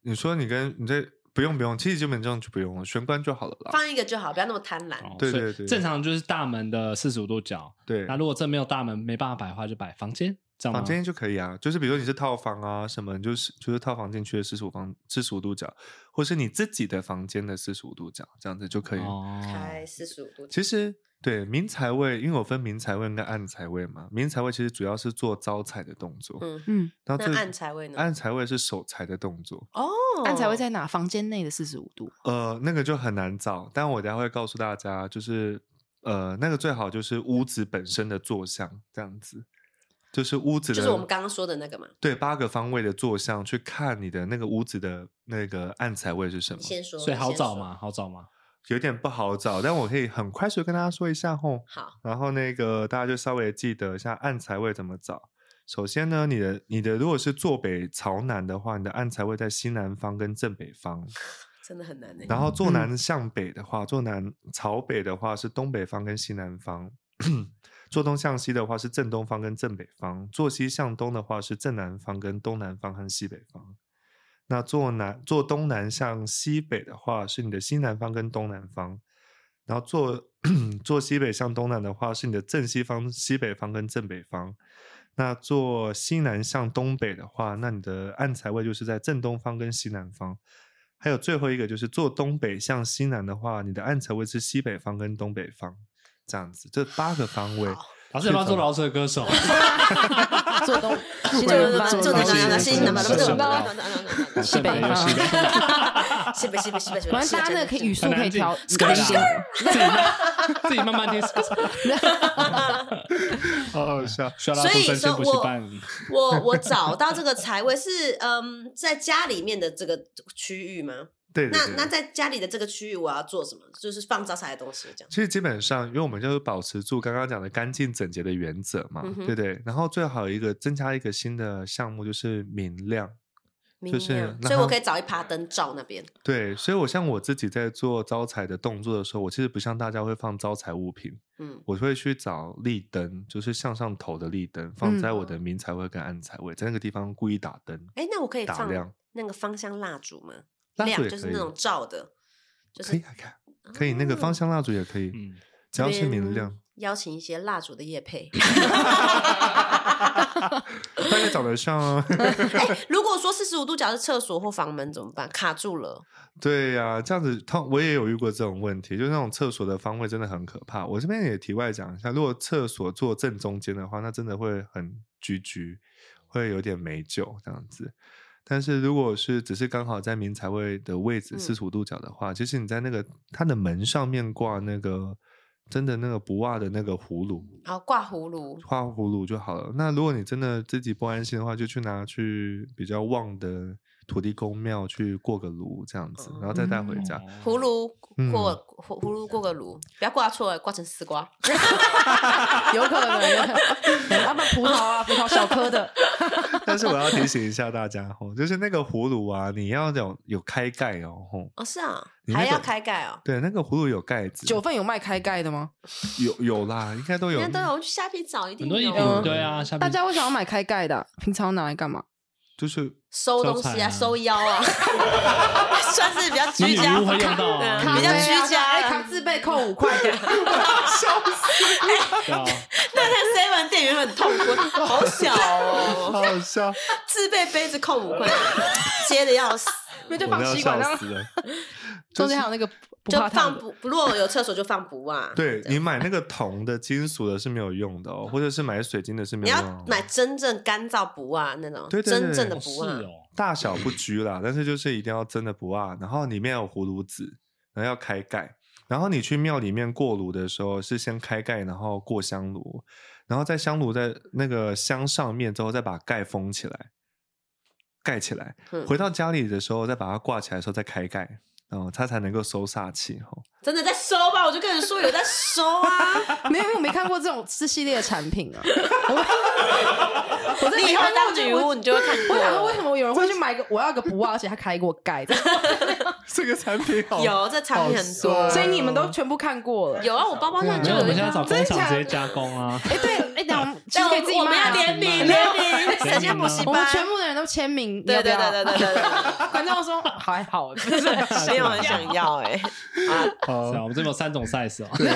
S2: 你说你跟你这不用不用，其实基本上就不用了，玄关就好了啦。
S1: 放一个就好，不要那么贪婪。
S3: 哦
S2: 对对对
S3: 正常就是大门的四十五度角。
S2: 对，
S3: 那如果这没有大门没办法摆的话，就摆房间，这样？
S2: 房间就可以啊，就是比如说你是套房啊什么，就是就是套房进去的四十五方四十五度角，或是你自己的房间的四十五度角，这样子就可以。
S3: 哦，
S1: 开四十五度，
S2: 其实对明财位，因为我分明财位跟暗财位嘛，明财位其实主要是做招财的动作，
S1: 嗯，
S4: 嗯，
S1: 那
S2: 然后
S1: 暗财位呢
S2: 暗财位是守财的动作，
S1: 哦，
S4: 暗财位在哪？房间内的四十五度。
S2: 呃，那个就很难找，但我等下会告诉大家，就是呃，那个最好就是屋子本身的坐向这样子，就是屋子的，
S1: 就是我们刚刚说的那个嘛。
S2: 对八个方位的坐向去看你的那个屋子的那个暗财位是什么，
S1: 先说，
S3: 所以好？找吗？好找吗？
S2: 有点不好找，但我可以很快速跟大家说一下吼。
S1: 好，
S2: 然后那个大家就稍微记得一下暗财位怎么找。首先呢，你的你的如果是坐北朝南的话，你的暗财位在西南方跟正北方。
S1: 真的很难呢。
S2: 然后坐南向北的话，坐南朝北的话是东北方跟西南方；坐东向西的话是正东方跟正北方；坐西向东的话是正南方跟东南方和西北方。那坐南坐东南向西北的话是你的西南方跟东南方，然后坐 坐西北向东南的话是你的正西方、西北方跟正北方。那坐西南向东北的话，那你的暗财位就是在正东方跟西南方。还有最后一个就是坐东北向西南的话，你的暗财位是西北方跟东北方，这样子，这八个方位。
S3: 老师要不要做饶舌歌手？
S4: 做东 西
S1: 就
S4: 南方，
S1: 就
S3: 南方
S1: 西南方，
S3: 西南方
S4: 西北方
S3: 西北
S1: 西北西 北西北
S4: 反正大家那个可以语速可以调。
S3: 自己慢自己慢慢听。
S2: 好好笑。
S1: 所以说我。我我找到这个财位是嗯，在家里面的这个区域吗？
S2: 对对对
S1: 那那在家里的这个区域，我要做什么？就是放招财的东西，这样。
S2: 其实基本上，因为我们就是保持住刚刚讲的干净整洁的原则嘛，
S1: 嗯
S2: 对不对？然后最好一个增加一个新的项目，就是明亮。就是
S1: 所以我可以找一趴灯照那边。
S2: 对，所以我像我自己在做招财的动作的时候，我其实不像大家会放招财物品，
S1: 嗯，
S2: 我会去找立灯，就是向上投的立灯，放
S4: 嗯
S2: 在我的明财位跟暗财位，在那个地方故意打灯。
S1: 哎，那我可以放
S2: 打亮
S1: 那个芳香蜡烛吗？
S2: 蜡烛
S1: 亮
S2: 也可以
S1: 就是那种照的，就是
S2: 可以啊，看可以，那个芳香蜡烛也可以，
S3: 嗯，
S2: 只要是明亮，
S1: 邀请一些蜡烛的叶配。
S2: 大概长得像啊。
S1: 哎，如果说四十五度角是厕所或房门怎么办？卡住了。
S2: 对呀、这样子，他我也有遇过这种问题，就是那种厕所的方位真的很可怕。我这边也题外讲一下，如果厕所坐正中间的话，那真的会很居居，会有点美酒这样子。但是如果是只是刚好在明财位的位置
S1: 嗯
S2: 四十五度角的话，其实你在那个它的门上面挂那个真的那个不袜的那个葫芦，
S1: 然后挂葫芦，
S2: 挂葫芦就好了。那如果你真的自己不安心的话，就去拿去比较旺的土地公庙去过个炉这样子，然后再带回家。
S1: 葫芦
S2: 嗯
S1: 过葫葫芦过个炉，不要挂错了，挂成丝瓜。
S4: 有可能，有可能要不然葡萄啊，葡萄小颗的，
S2: 但是我要提醒一 下大家哦，就是那个葫芦啊，你要有有开盖哦吼。
S1: 哦，是啊，还要开盖哦。
S2: 对，那个葫芦有盖子，
S4: 九份有卖开盖的吗？
S2: 有有啦，应该都有。
S1: 应该都有，我们去虾皮找一定有。
S3: 很多一
S4: 嗯
S3: 定对啊，
S4: 大家为什么要买开盖的啊、平常拿来干嘛？
S2: 就是
S1: 收东西啊，
S3: 收
S1: 收腰啊，算是比较居家，
S3: 巫会用到啊？
S1: 对啊
S3: 你女巫
S1: 比较居家。
S4: 扛自备扣五块。笑
S3: 死！那，
S1: 那个 seven 店员很痛苦，好小哦，
S2: 好好笑，
S1: 自备杯子扣五块，接的要死。
S4: 那就放吸管，然后
S2: 笑死了。
S4: 中间还有那个不
S1: 就。放不，如果有厕所就放不啊。
S2: 对你买那个 铜的、金属的是没有用的哦，或者是买水晶的是没
S1: 你要
S2: 有用的哦。
S1: 买真正干燥不啊那种，
S2: 对对对
S1: 真正的不啊。
S3: 哦，
S2: 大小不拘啦，但是就是一定要真的不啊，然后里面有葫芦籽，然后要开盖，然后你去庙里面过炉的时候是先开盖，然后过香炉，然后在香炉在那个香上面之后再把盖封起来，盖起来，
S1: 嗯
S2: 回到家里的时候再把它挂起来的时候再开盖，哦，它才能够收煞气哈。
S1: 真的在收吧？我就跟你说有在收啊。
S4: 没有，因为我没看过这种这系列的产品啊。我
S1: 你以后当女巫，你就会看过
S4: 我想说，为。什么有人会去买个我要个不袜，而且它开过盖的？
S2: 这个产品好
S1: 有这产品很多，
S4: 所以你们都全部看过了。
S1: 有啊，我包包上就有，我。
S3: 们现在找工厂直接加工啊。
S4: 哎，对，哎，等一下我们其
S1: 但我
S4: 实可以自己
S1: 我们要。联名
S3: 联
S1: 联名，省钱补习
S4: 我们
S1: 班。
S4: 全部的人都签名，
S1: 对对对对对对对
S4: 观众说还好，不是
S1: 没有很想要哎。
S2: 好
S3: 是啊，我们这边有三种 size 哦。
S2: 对，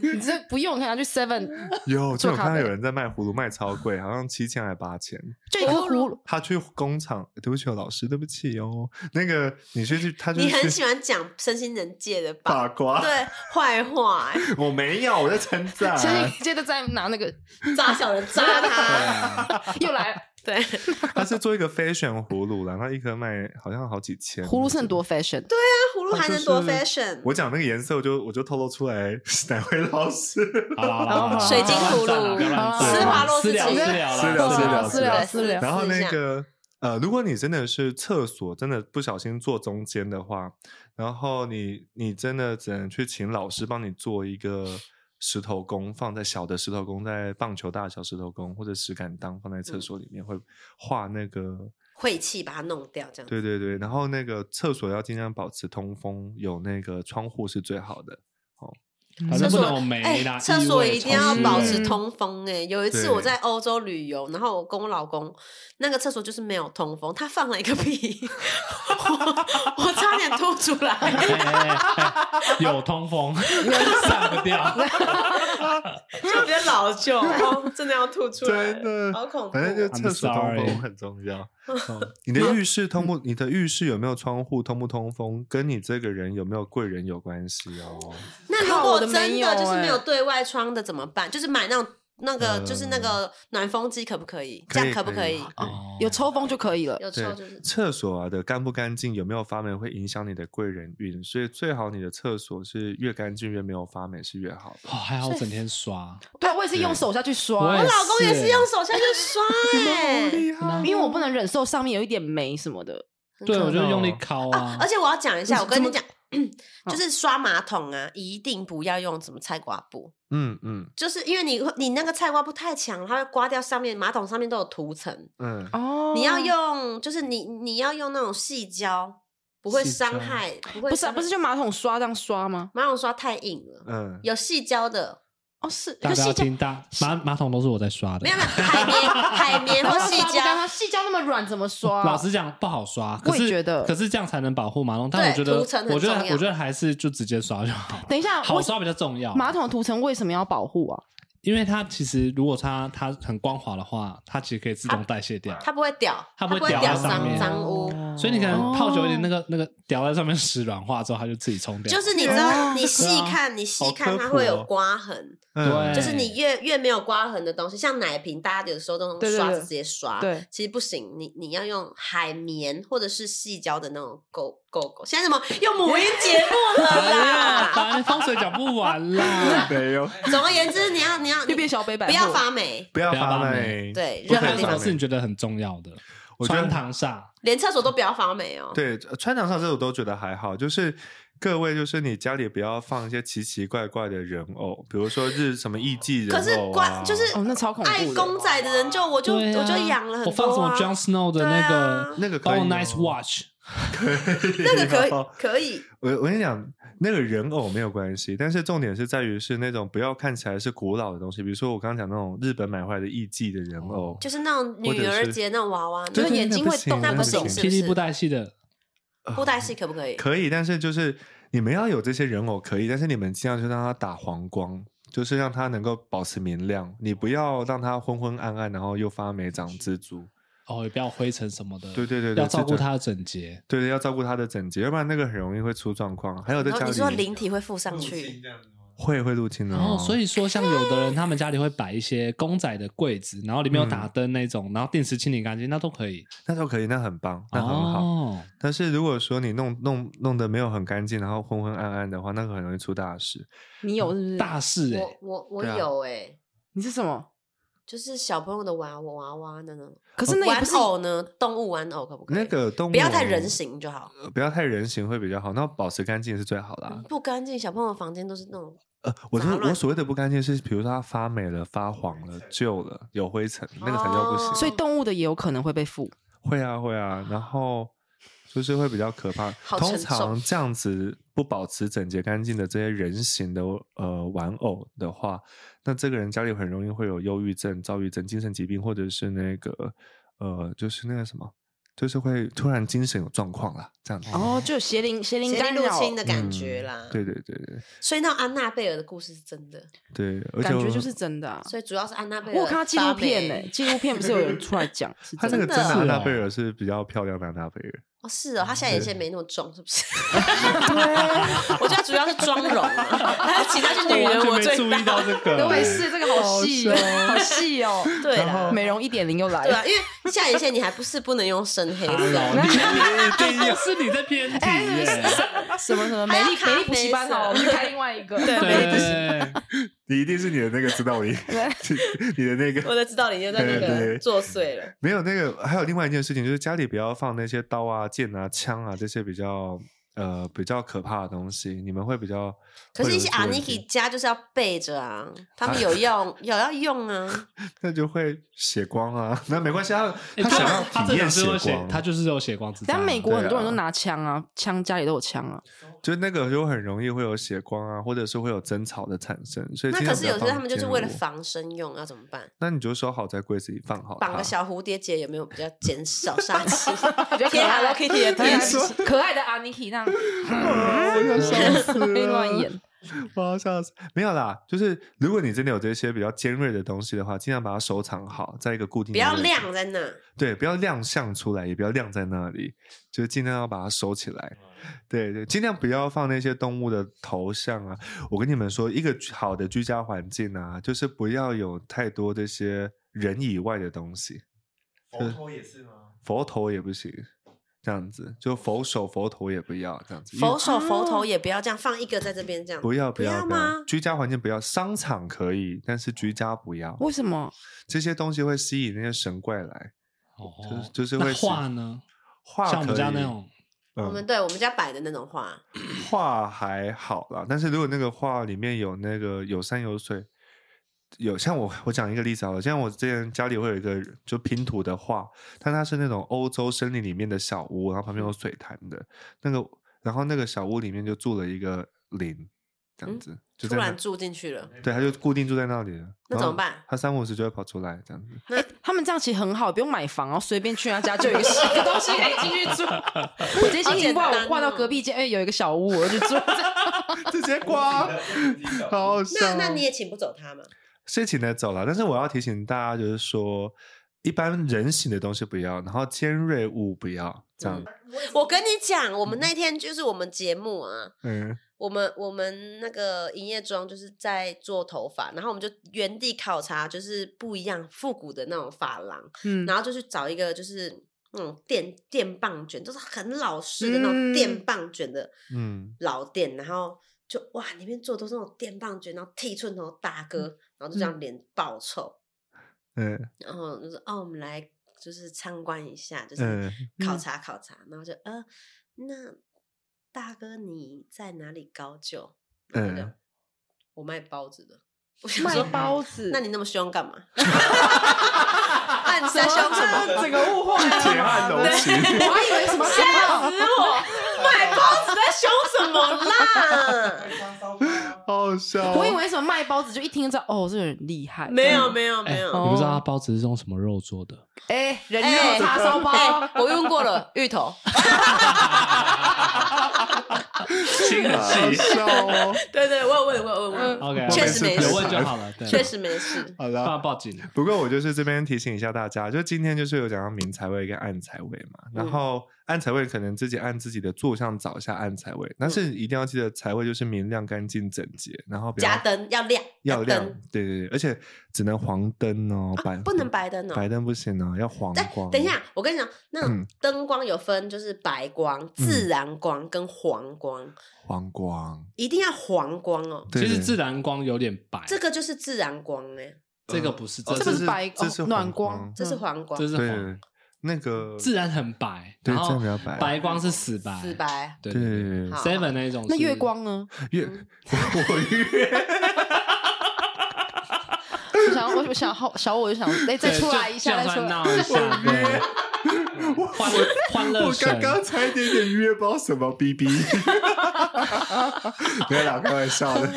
S4: 你这不用，可以去 Seven
S2: 有就我看到有人在卖葫芦卖超贵，好像七千还八千。
S4: 就一颗葫芦。
S2: 他去工厂，对不起哦，老师，对不起哦。那个你去去，他就
S1: 你很喜欢讲身心人界的？
S2: 八卦，
S1: 对，坏话哎，
S2: 我没有，我在称赞。
S4: 所以接着再拿那个
S1: 扎小人扎他。
S4: 又来了，
S1: 对，
S2: 他是做一个 fashion 葫芦，然后一颗卖好像好几千。
S4: 葫芦是很多 fashion，对啊，
S1: 葫芦还能多 fashion？
S2: 我讲那个颜色，我就我就透露出来是哪位老师。
S3: 好了好了好了，
S1: 水晶葫芦
S3: 不要乱赞啊不要乱赞
S2: 施华
S1: 洛世奇
S3: 私聊私聊啦
S2: 私聊私聊
S4: 私聊私聊
S2: 然后那个呃，如果你真的是厕所真的不小心坐中间的话，然后你你真的只能去请老师帮你做一个石头弓，放在小的石头弓，在棒球大小石头弓或者石敢当放在厕所里面，会画那个。
S1: 晦气把它弄掉，这样。
S2: 对对对，然后那个厕所要尽量保持通风，有那个窗户是最好的。
S3: 反正不能有霉
S1: 哎
S3: 啦。
S1: 厕所一定要保持
S4: 嗯
S1: 通风哎、有一次我在欧洲旅游，然后我跟我老公那个厕所就是没有通风，他放了一个屁，我我差点吐出来。
S3: 有通风，散不掉。
S1: 就比较老旧，哦，真的要吐出来，
S2: 真的，
S1: 好恐怖
S2: 反正就厕所通风很重要。哦你的浴室通不？你的浴室有没有窗户通不通风，跟你这个人有没有贵人有关系哦。
S1: 那如果真的就是没有
S4: 欸
S1: 对外窗的怎么办？就是买那种那个
S2: 呃
S1: 就是那个暖风机可不可以？这样可不可以？
S3: 哦
S4: 有抽风就可以了。
S1: 有抽就是，
S2: 厕所啊的干不干净，有没有发霉，会影响你的贵人运，所以最好你的厕所是越干净越没有发霉是越好的。
S3: 哦，还好我整天刷，
S4: 对啊，我也是用手下去刷
S3: 也
S1: 我，老公也
S3: 是
S1: 是用手下去刷 哎、
S2: 害
S4: 因为我不能忍受上面有一点霉什么的。
S3: 对我就用力
S2: 哦
S3: 敲啊。
S1: 而且我要讲一下，我跟你讲，
S4: 嗯
S1: 就是刷马桶啊，一定不要用什么菜瓜布，
S2: 嗯嗯。
S1: 就是因为你会你那个菜瓜布太强，它会刮掉上面马桶上面都有涂层。
S2: 嗯，
S4: 哦
S1: 你要用，就是你你要用那种细胶，不会伤害，不会
S4: 不是啊不是就马桶刷这样刷吗？
S1: 马桶刷太硬了，
S2: 嗯，
S1: 有细胶的，
S4: 哦，是
S3: 大家
S4: 可细胶
S3: 听大马马桶都是我在刷的
S1: 没有。没有海绵海绵 或细胶，
S4: 细胶那么软怎么刷？
S3: 老实讲不好刷，可是
S4: 我也觉得
S3: 可是这样才能保护马桶。但
S1: 对
S3: 我觉得
S1: 涂层，很
S3: 我觉得
S1: 重要
S3: 我觉得还是就直接刷就好。
S4: 等一下，为
S3: 好刷比较重要。
S4: 马桶涂层为什么要保护啊？
S3: 因为它其实如果它它很光滑的话，它其实可以自动代谢掉。
S1: 它不会掉，它
S3: 不会掉
S1: 掉脏
S3: 在上面
S1: 脏污。
S3: 所以你可能泡久一点，那
S4: 个
S3: 个那个掉在上面屎软化之后，它就自己冲掉。
S1: 就是你知道，你细看，你细看，它会有
S2: 哦
S1: 刮痕。
S2: 嗯
S3: 对
S1: 就是你越越没有刮痕的东西，像奶瓶，大家有时候都用刷子直接刷，
S4: 对
S1: 其实不行，你你要用海绵或者是细胶的那种勾勾勾。现在怎么又母婴节目了
S3: 哎呀，
S1: 啦？
S3: 反正风水讲不完啦。
S2: 没有，
S1: 总而言之，你要你要
S4: 又变小北百
S1: 不要发霉，
S2: 不要
S3: 发
S2: 发霉
S3: 霉。
S1: 对，任何地方
S3: 是你觉得很重要的？
S2: 我觉得
S3: 穿堂煞，
S1: 连厕所都不要发霉哦。
S2: 对，呃穿堂上这我都觉得还好，就是各位就是你家里不要放一些奇奇怪怪的人偶，比如说日什么艺伎人
S1: 可是
S2: 偶啊
S1: 关，就是
S4: 哦那超恐怖
S1: 爱公仔的人就我就
S3: 啊
S1: 我就养了很多、啊。
S3: 我放什么 John Snow 的那个
S1: 啊
S2: 那个可以哦
S3: Nice Watch，
S1: 那个可以可以，
S2: 我我跟你讲，那个人偶没有关系，但是重点是在于是那种不要看起来是古老的东西，比如说我刚刚讲那种日本买回来的艺伎的人偶，
S1: 就是那种女儿节那种娃娃，就是眼睛会动，
S2: 那
S1: 行，
S2: 行
S1: 是不是？
S3: 霹雳布袋戏的，
S1: 布袋戏可不可以？
S2: 可以，但是就是你们要有这些人偶可以，但是你们尽量就让它打黄光，就是让它能够保持明亮，你不要让它昏昏暗暗，然后又发霉长蜘蛛。
S3: 哦，也不要灰尘什么的，
S2: 对对对对
S3: 要照顾它的整洁。
S2: 对对，要照顾它的整洁，要不然那个很容易会出状况。还有在家里
S1: 然后你说灵体会附上去？
S2: 会会入侵的、
S3: 然后，
S2: 哦，
S3: 所以说，像有的人他们家里会摆一些公仔的柜子，然后里面有
S2: 嗯
S3: 打灯那种，然后定时清理干净，那都可以。
S2: 那都可以，那很棒，那很好。
S3: 哦，
S2: 但是如果说你弄弄弄得没有很干净，然后昏昏暗暗的话，那个很容易出大事。
S4: 你有是不是？
S3: 大事哎、
S1: 我我我有哎，
S4: 你是什么？
S1: 就是小朋友的娃娃娃娃的那种。
S4: 可是那不是
S1: 偶呢？动物玩偶可不可以？
S2: 那个动物
S1: 不要太人形就好。
S2: 呃不要太人形会比较好。那保持干净是最好啦。
S1: 不干净，小朋友的房间都是那种
S2: 呃，我
S1: 杂乱
S2: 说我所谓的不干净是，比如说它发霉了、发黄了、旧了、有灰尘，那个才叫不行。
S1: 哦
S4: 所以动物的也有可能会被附。
S2: 会啊会啊，然后就是会比较可怕。通常这样子不保持整洁干净的这些人形的呃玩偶的话，那这个人家里很容易会有忧郁症、躁郁症、精神疾病，或者是那个呃，就是那个什么，就是会突然精神有状况啦，这样子。
S4: 哦，就邪灵邪灵
S1: 邪灵入
S4: 干扰，
S1: 侵的感觉啦。
S2: 对对对对
S1: 所以那安娜贝尔的故事是真的，
S2: 对，而且我
S4: 感觉就是真的啊。
S1: 所以主要是安娜贝尔。
S4: 我有看到纪录片呢、
S1: 呢，
S4: 纪录片不是有人出来讲，是
S2: 他
S4: 真的。
S2: 那个真的
S1: 是
S3: 哦
S2: 安娜贝尔是比较漂亮的安娜贝尔。
S1: 哦是哦，她现在眼线没那么重，是不是？我觉得主要是妆容啊，还有其他是女人我最
S3: 注意到这个，
S4: 刘伟是这个好细哦，好细哦。
S1: 对啦，
S4: 美容一点零又来了
S1: 对啊，，因为下眼线你还不是不能用深黑色，
S3: 这不是你在偏题。
S4: 什么什么美丽美丽补习班哦，我们就开另外一个。
S1: 对
S3: 对，
S2: 你一定是你的那个指导灵，你的那个
S1: 我的指导灵就在那个作祟了。
S2: 没有那个，还有另外一件事情，就是家里不要放那些刀啊、剑啊、枪啊这些比较呃比较可怕的东西，你们会比较。
S1: 可是，一些阿
S2: 阿
S1: 尼 k 家就是要备着啊，他们有 用，有要用啊。
S2: 那就会血光啊，那没关系，他
S3: 欸
S2: 他想要体验血
S3: 真的是有血，
S2: 光，
S3: 他就是有血光之灾。
S4: 但美国很多人都拿枪啊，枪家里都有枪啊。
S2: 就那个就很容易会有血光啊，或者是会有争吵的产生，所以
S1: 那可是有些他们就是为了防身用，要怎么办？
S2: 那你就收好在柜子里放好它，
S1: 绑个小蝴蝶结有没有比较减少 杀气？
S4: 比较可
S1: 贴
S4: 爱
S1: Hello Kitty 的贴纸，
S4: 可爱的阿尼基那样，
S2: 我要笑死了，
S4: 乱演。
S2: 我要笑死！没有啦，就是如果你真的有这些比较尖锐的东西的话，尽量把它收藏好，在一个固定
S1: 不要
S2: 的位置
S1: 晾在那。
S2: 对，不要亮相出来，也不要亮在那里，就是尽量要把它收起来。对对，尽量不要放那些动物的头像啊。我跟你们说，一个好的居家环境啊，就是不要有太多这些人以外的东西，
S5: 佛头也是吗？
S2: 佛头也不行。这样子，就佛手佛头也不要这样子，
S1: 佛手佛头也不要这样放一个在这边这样，
S2: 不要
S1: 不
S2: 要不要
S1: 吗？
S2: 居家环境不要，商场可以，但是居家不要。
S4: 为什么？
S2: 这些东西会吸引那些神怪来，
S3: 哦
S2: 就是就是会
S3: 画呢？
S2: 画
S3: 像我们
S2: 可以
S3: 家那种，
S2: 嗯
S1: 我们对我们家摆的那种画，
S2: 画还好啦，但是如果那个画里面有那个有山有水，有像我我讲一个例子好了，像我之前家里会有一个就拼图的画，但它是那种欧洲森林里面的小屋，然后旁边有水潭的那个，然后那个小屋里面就住了一个灵，这样子，就
S1: 突然住进去了，
S2: 对，他就固定住在那里了。
S1: 那怎么办
S2: 他三五十就会跑出来，这样子。
S1: 那
S4: 他们这样其实很好，不用买房，然后随便去他家就有一个东西可以进去住。我直接心情不好，
S1: 好简单
S4: 我挂到
S1: 哦
S4: 隔壁间，哎，有一个小屋，我就去住。
S2: 直接挂，好。
S1: 那那你也请不走他嘛？
S2: 是请得走了，但是我要提醒大家，就是说，一般人形的东西不要，然后尖锐物不要，这样。
S1: 我跟你讲，我们那天就是我们节目啊，
S2: 嗯。
S1: 我们我们那个营业庄就是在做头发，然后我们就原地考察，就是不一样复古的那种发廊，
S4: 嗯，
S1: 然后就去找一个就是那种电电棒卷，就是很老式的那种
S4: 嗯。
S1: 电棒卷的
S2: 嗯，
S1: 老店，然后就哇里面做的都是那种电棒卷，然后剃寸头大哥，然后就这样脸爆臭，
S2: 嗯
S1: 然后就说哦我们来就是参观一下，就是
S2: 嗯
S1: 考察考察，然后就呃那。大哥你在哪里高就？
S2: 嗯
S1: 我卖包子的。我想
S4: 卖
S1: 说
S4: 包子，
S1: 那你那么凶干嘛？那你在凶什么？
S4: 整个误会了，
S2: 铁汉柔情，
S4: 我还以为什么
S1: 吓死我！卖包子在凶什么啦？
S2: 好好笑哦。
S4: 我以为什么卖包子，就一听就知道，哦，这个人厉害。
S1: 没有没有
S3: 哎
S1: 没有，
S3: 你不知道他包子是用什么肉做的？
S4: 哎，人
S1: 哎
S4: 肉叉烧包，
S1: 哎我用过了，芋头。
S3: 亲
S2: 好笑哦。
S1: 对对，我有问，我有问，我有问
S3: ，OK，
S1: 确实没事
S3: 有问就好了，对，
S1: 确实没事。
S2: 好了，
S3: 报警。
S2: 不过我就是这边提醒一下大家，就今天就是有讲到明财位跟暗财位嘛，然
S1: 嗯
S2: 后暗财位可能自己按自己的坐向找一下暗财位，但是一定要记得财位就是明亮、干净、整洁，然后
S1: 加灯要亮，
S2: 要亮
S1: 灯，
S2: 对对对，而且只能黄灯哦，白
S1: 啊不能白灯哦
S2: 白灯不行哦，要黄
S1: 哎
S2: 光。
S1: 等一下，我跟你讲，那灯光有分，就是白光、自然光跟黄光，
S2: 黄光，
S1: 一定要黄光哦。
S3: 其实自然光有点白，
S1: 这个就是自然光哎，
S3: 这个不是，
S2: 哦
S3: 这
S4: 不是白
S2: 这是
S4: 哦暖光
S1: 这是黄光
S3: 这，是
S2: 对
S3: 黄，
S2: 那个
S3: 自然很白，
S2: 对
S3: 然后
S2: 这样比较白。
S3: 白光是死白，
S1: 死白。
S3: 对
S2: 对。
S3: 对对
S1: 好
S3: ，seven 那一种
S4: 那月光呢？
S2: 月 我月。
S4: 我想，我我想好小我就想，哎，再出来一下，再出来。
S3: 闹一下，对，欢欢乐
S2: 我刚刚差一点点约，不知道什么 BB。没有啦，开玩笑的，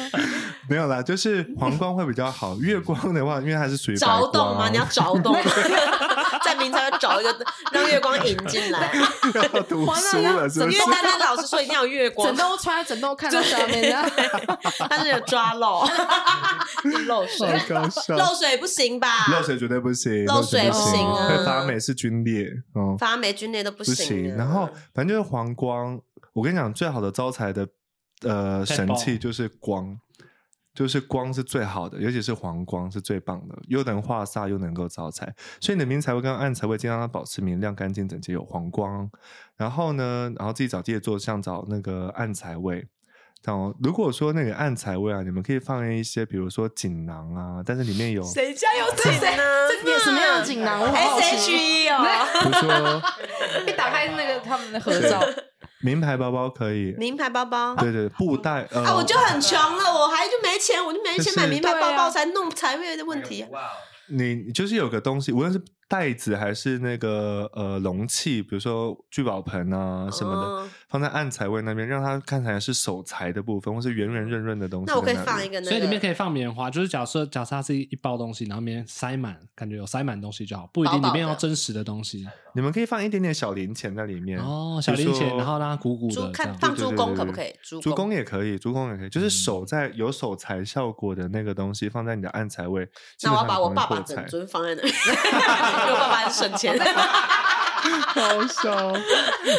S2: 没有啦，就是黄光会比较好。月光的话，因为它是属于白
S1: 凿洞吗？你要凿洞，在明朝要找一个让月光引进来。
S2: 要读书了，是不是
S1: 因为？丹丹老师说一定要有月光
S4: 整，都穿，整都看到下面，这样
S1: 但是有抓漏，漏水，漏水不行吧？
S2: 漏水绝对不行，
S1: 漏水
S2: 不
S1: 不行啊
S2: 会发霉是皲裂哦，
S1: 发霉菌类都不
S2: 不
S1: 行。
S2: 然后反正就是黄光，我跟你讲，最好的招财的呃神器就是光。就是光是最好的，尤其是黄光是最棒的，又能化煞又能够招财，所以你的明财位跟暗财位尽量让它保持明亮、干净、整洁，有黄光。然后呢，然后自己找自己的坐向，找那个暗财位。哦，如果说那个暗财位啊，你们可以放一些，比如说锦囊啊，但是里面有，
S1: 谁家有锦囊？
S4: 这你什么样的锦囊？我好好
S1: S
S4: 奇
S1: H E 哦，
S2: 比如说
S4: 一打开那个他们的合照，
S2: 名牌包包可以，
S1: 名牌包包。
S2: 对对，布袋呃，
S1: 啊，我就很穷了，我还就没钱，我就没钱买名牌包包，才弄财位的问题啊。
S2: 你你就是有个东西，无论是袋子还是那个呃容器，比如说聚宝盆啊什么的，
S1: 嗯
S2: 放在暗财位那边，让它看起来是守财的部分，或是圆圆润润的东西。
S1: 那我可以放一个那个，
S3: 所以里面可以放棉花，就是假设假设它是一一包东西，然后里面塞满，感觉有塞满东西就好，不一定里面要真实的东西
S2: 你们可以放一点点小零钱在里面
S3: 哦，小零钱，然后让它鼓鼓
S1: 猪
S3: 的。
S1: 看放猪
S2: 对对对对
S1: 公可不可以？猪
S2: 珠
S1: 公
S2: 公也可以，珠公也可以，就是守在有守财效果的那个东西放在你的暗财位。
S1: 那我要把我爸爸整尊放在那 里，因为我爸省钱。
S2: 好笑。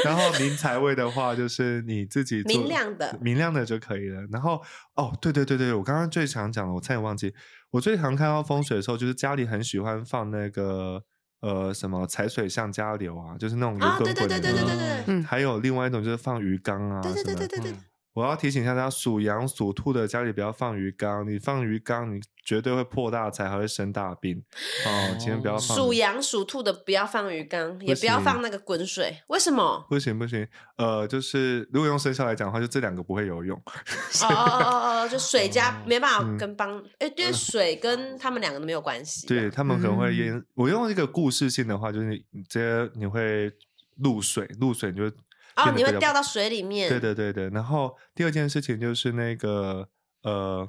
S2: 然后明财位的话，就是你自己
S1: 明亮的
S2: 明亮的就可以了。然后哦，对对对对，我刚刚最常讲的，我差点忘记，我最常看到风水的时候，就是家里很喜欢放那个呃什么财水向家流啊，就是那种
S1: 啊，
S2: 有
S1: 对对对
S2: 滚滚的那种。
S1: 对对对对，
S4: 嗯
S2: 还有另外一种就是放鱼缸啊，
S1: 对对对
S2: 什么
S1: 对对对
S3: 嗯
S2: 我要提醒一下大家，属羊、属兔的家里不要放鱼缸，你放鱼缸，你绝对会破大财，还会生大病。哦，千万不要放。
S1: 属羊属兔的不要放鱼缸，也不要放那个滚水，为什么？
S2: 不行不行，呃，就是如果用生肖来讲的话，就这两个不会游泳。
S1: 哦哦哦哦，就水加没办法
S2: 嗯
S1: 跟帮，哎，因为水跟他们两个都没有关系。
S2: 对，他们可能会
S4: 嗯
S2: 淹。我用一个故事性的话，就是你你直接你会露水，露水你就会
S1: 哦，你会掉到水里面。
S2: 对对对对，然后第二件事情就是那个呃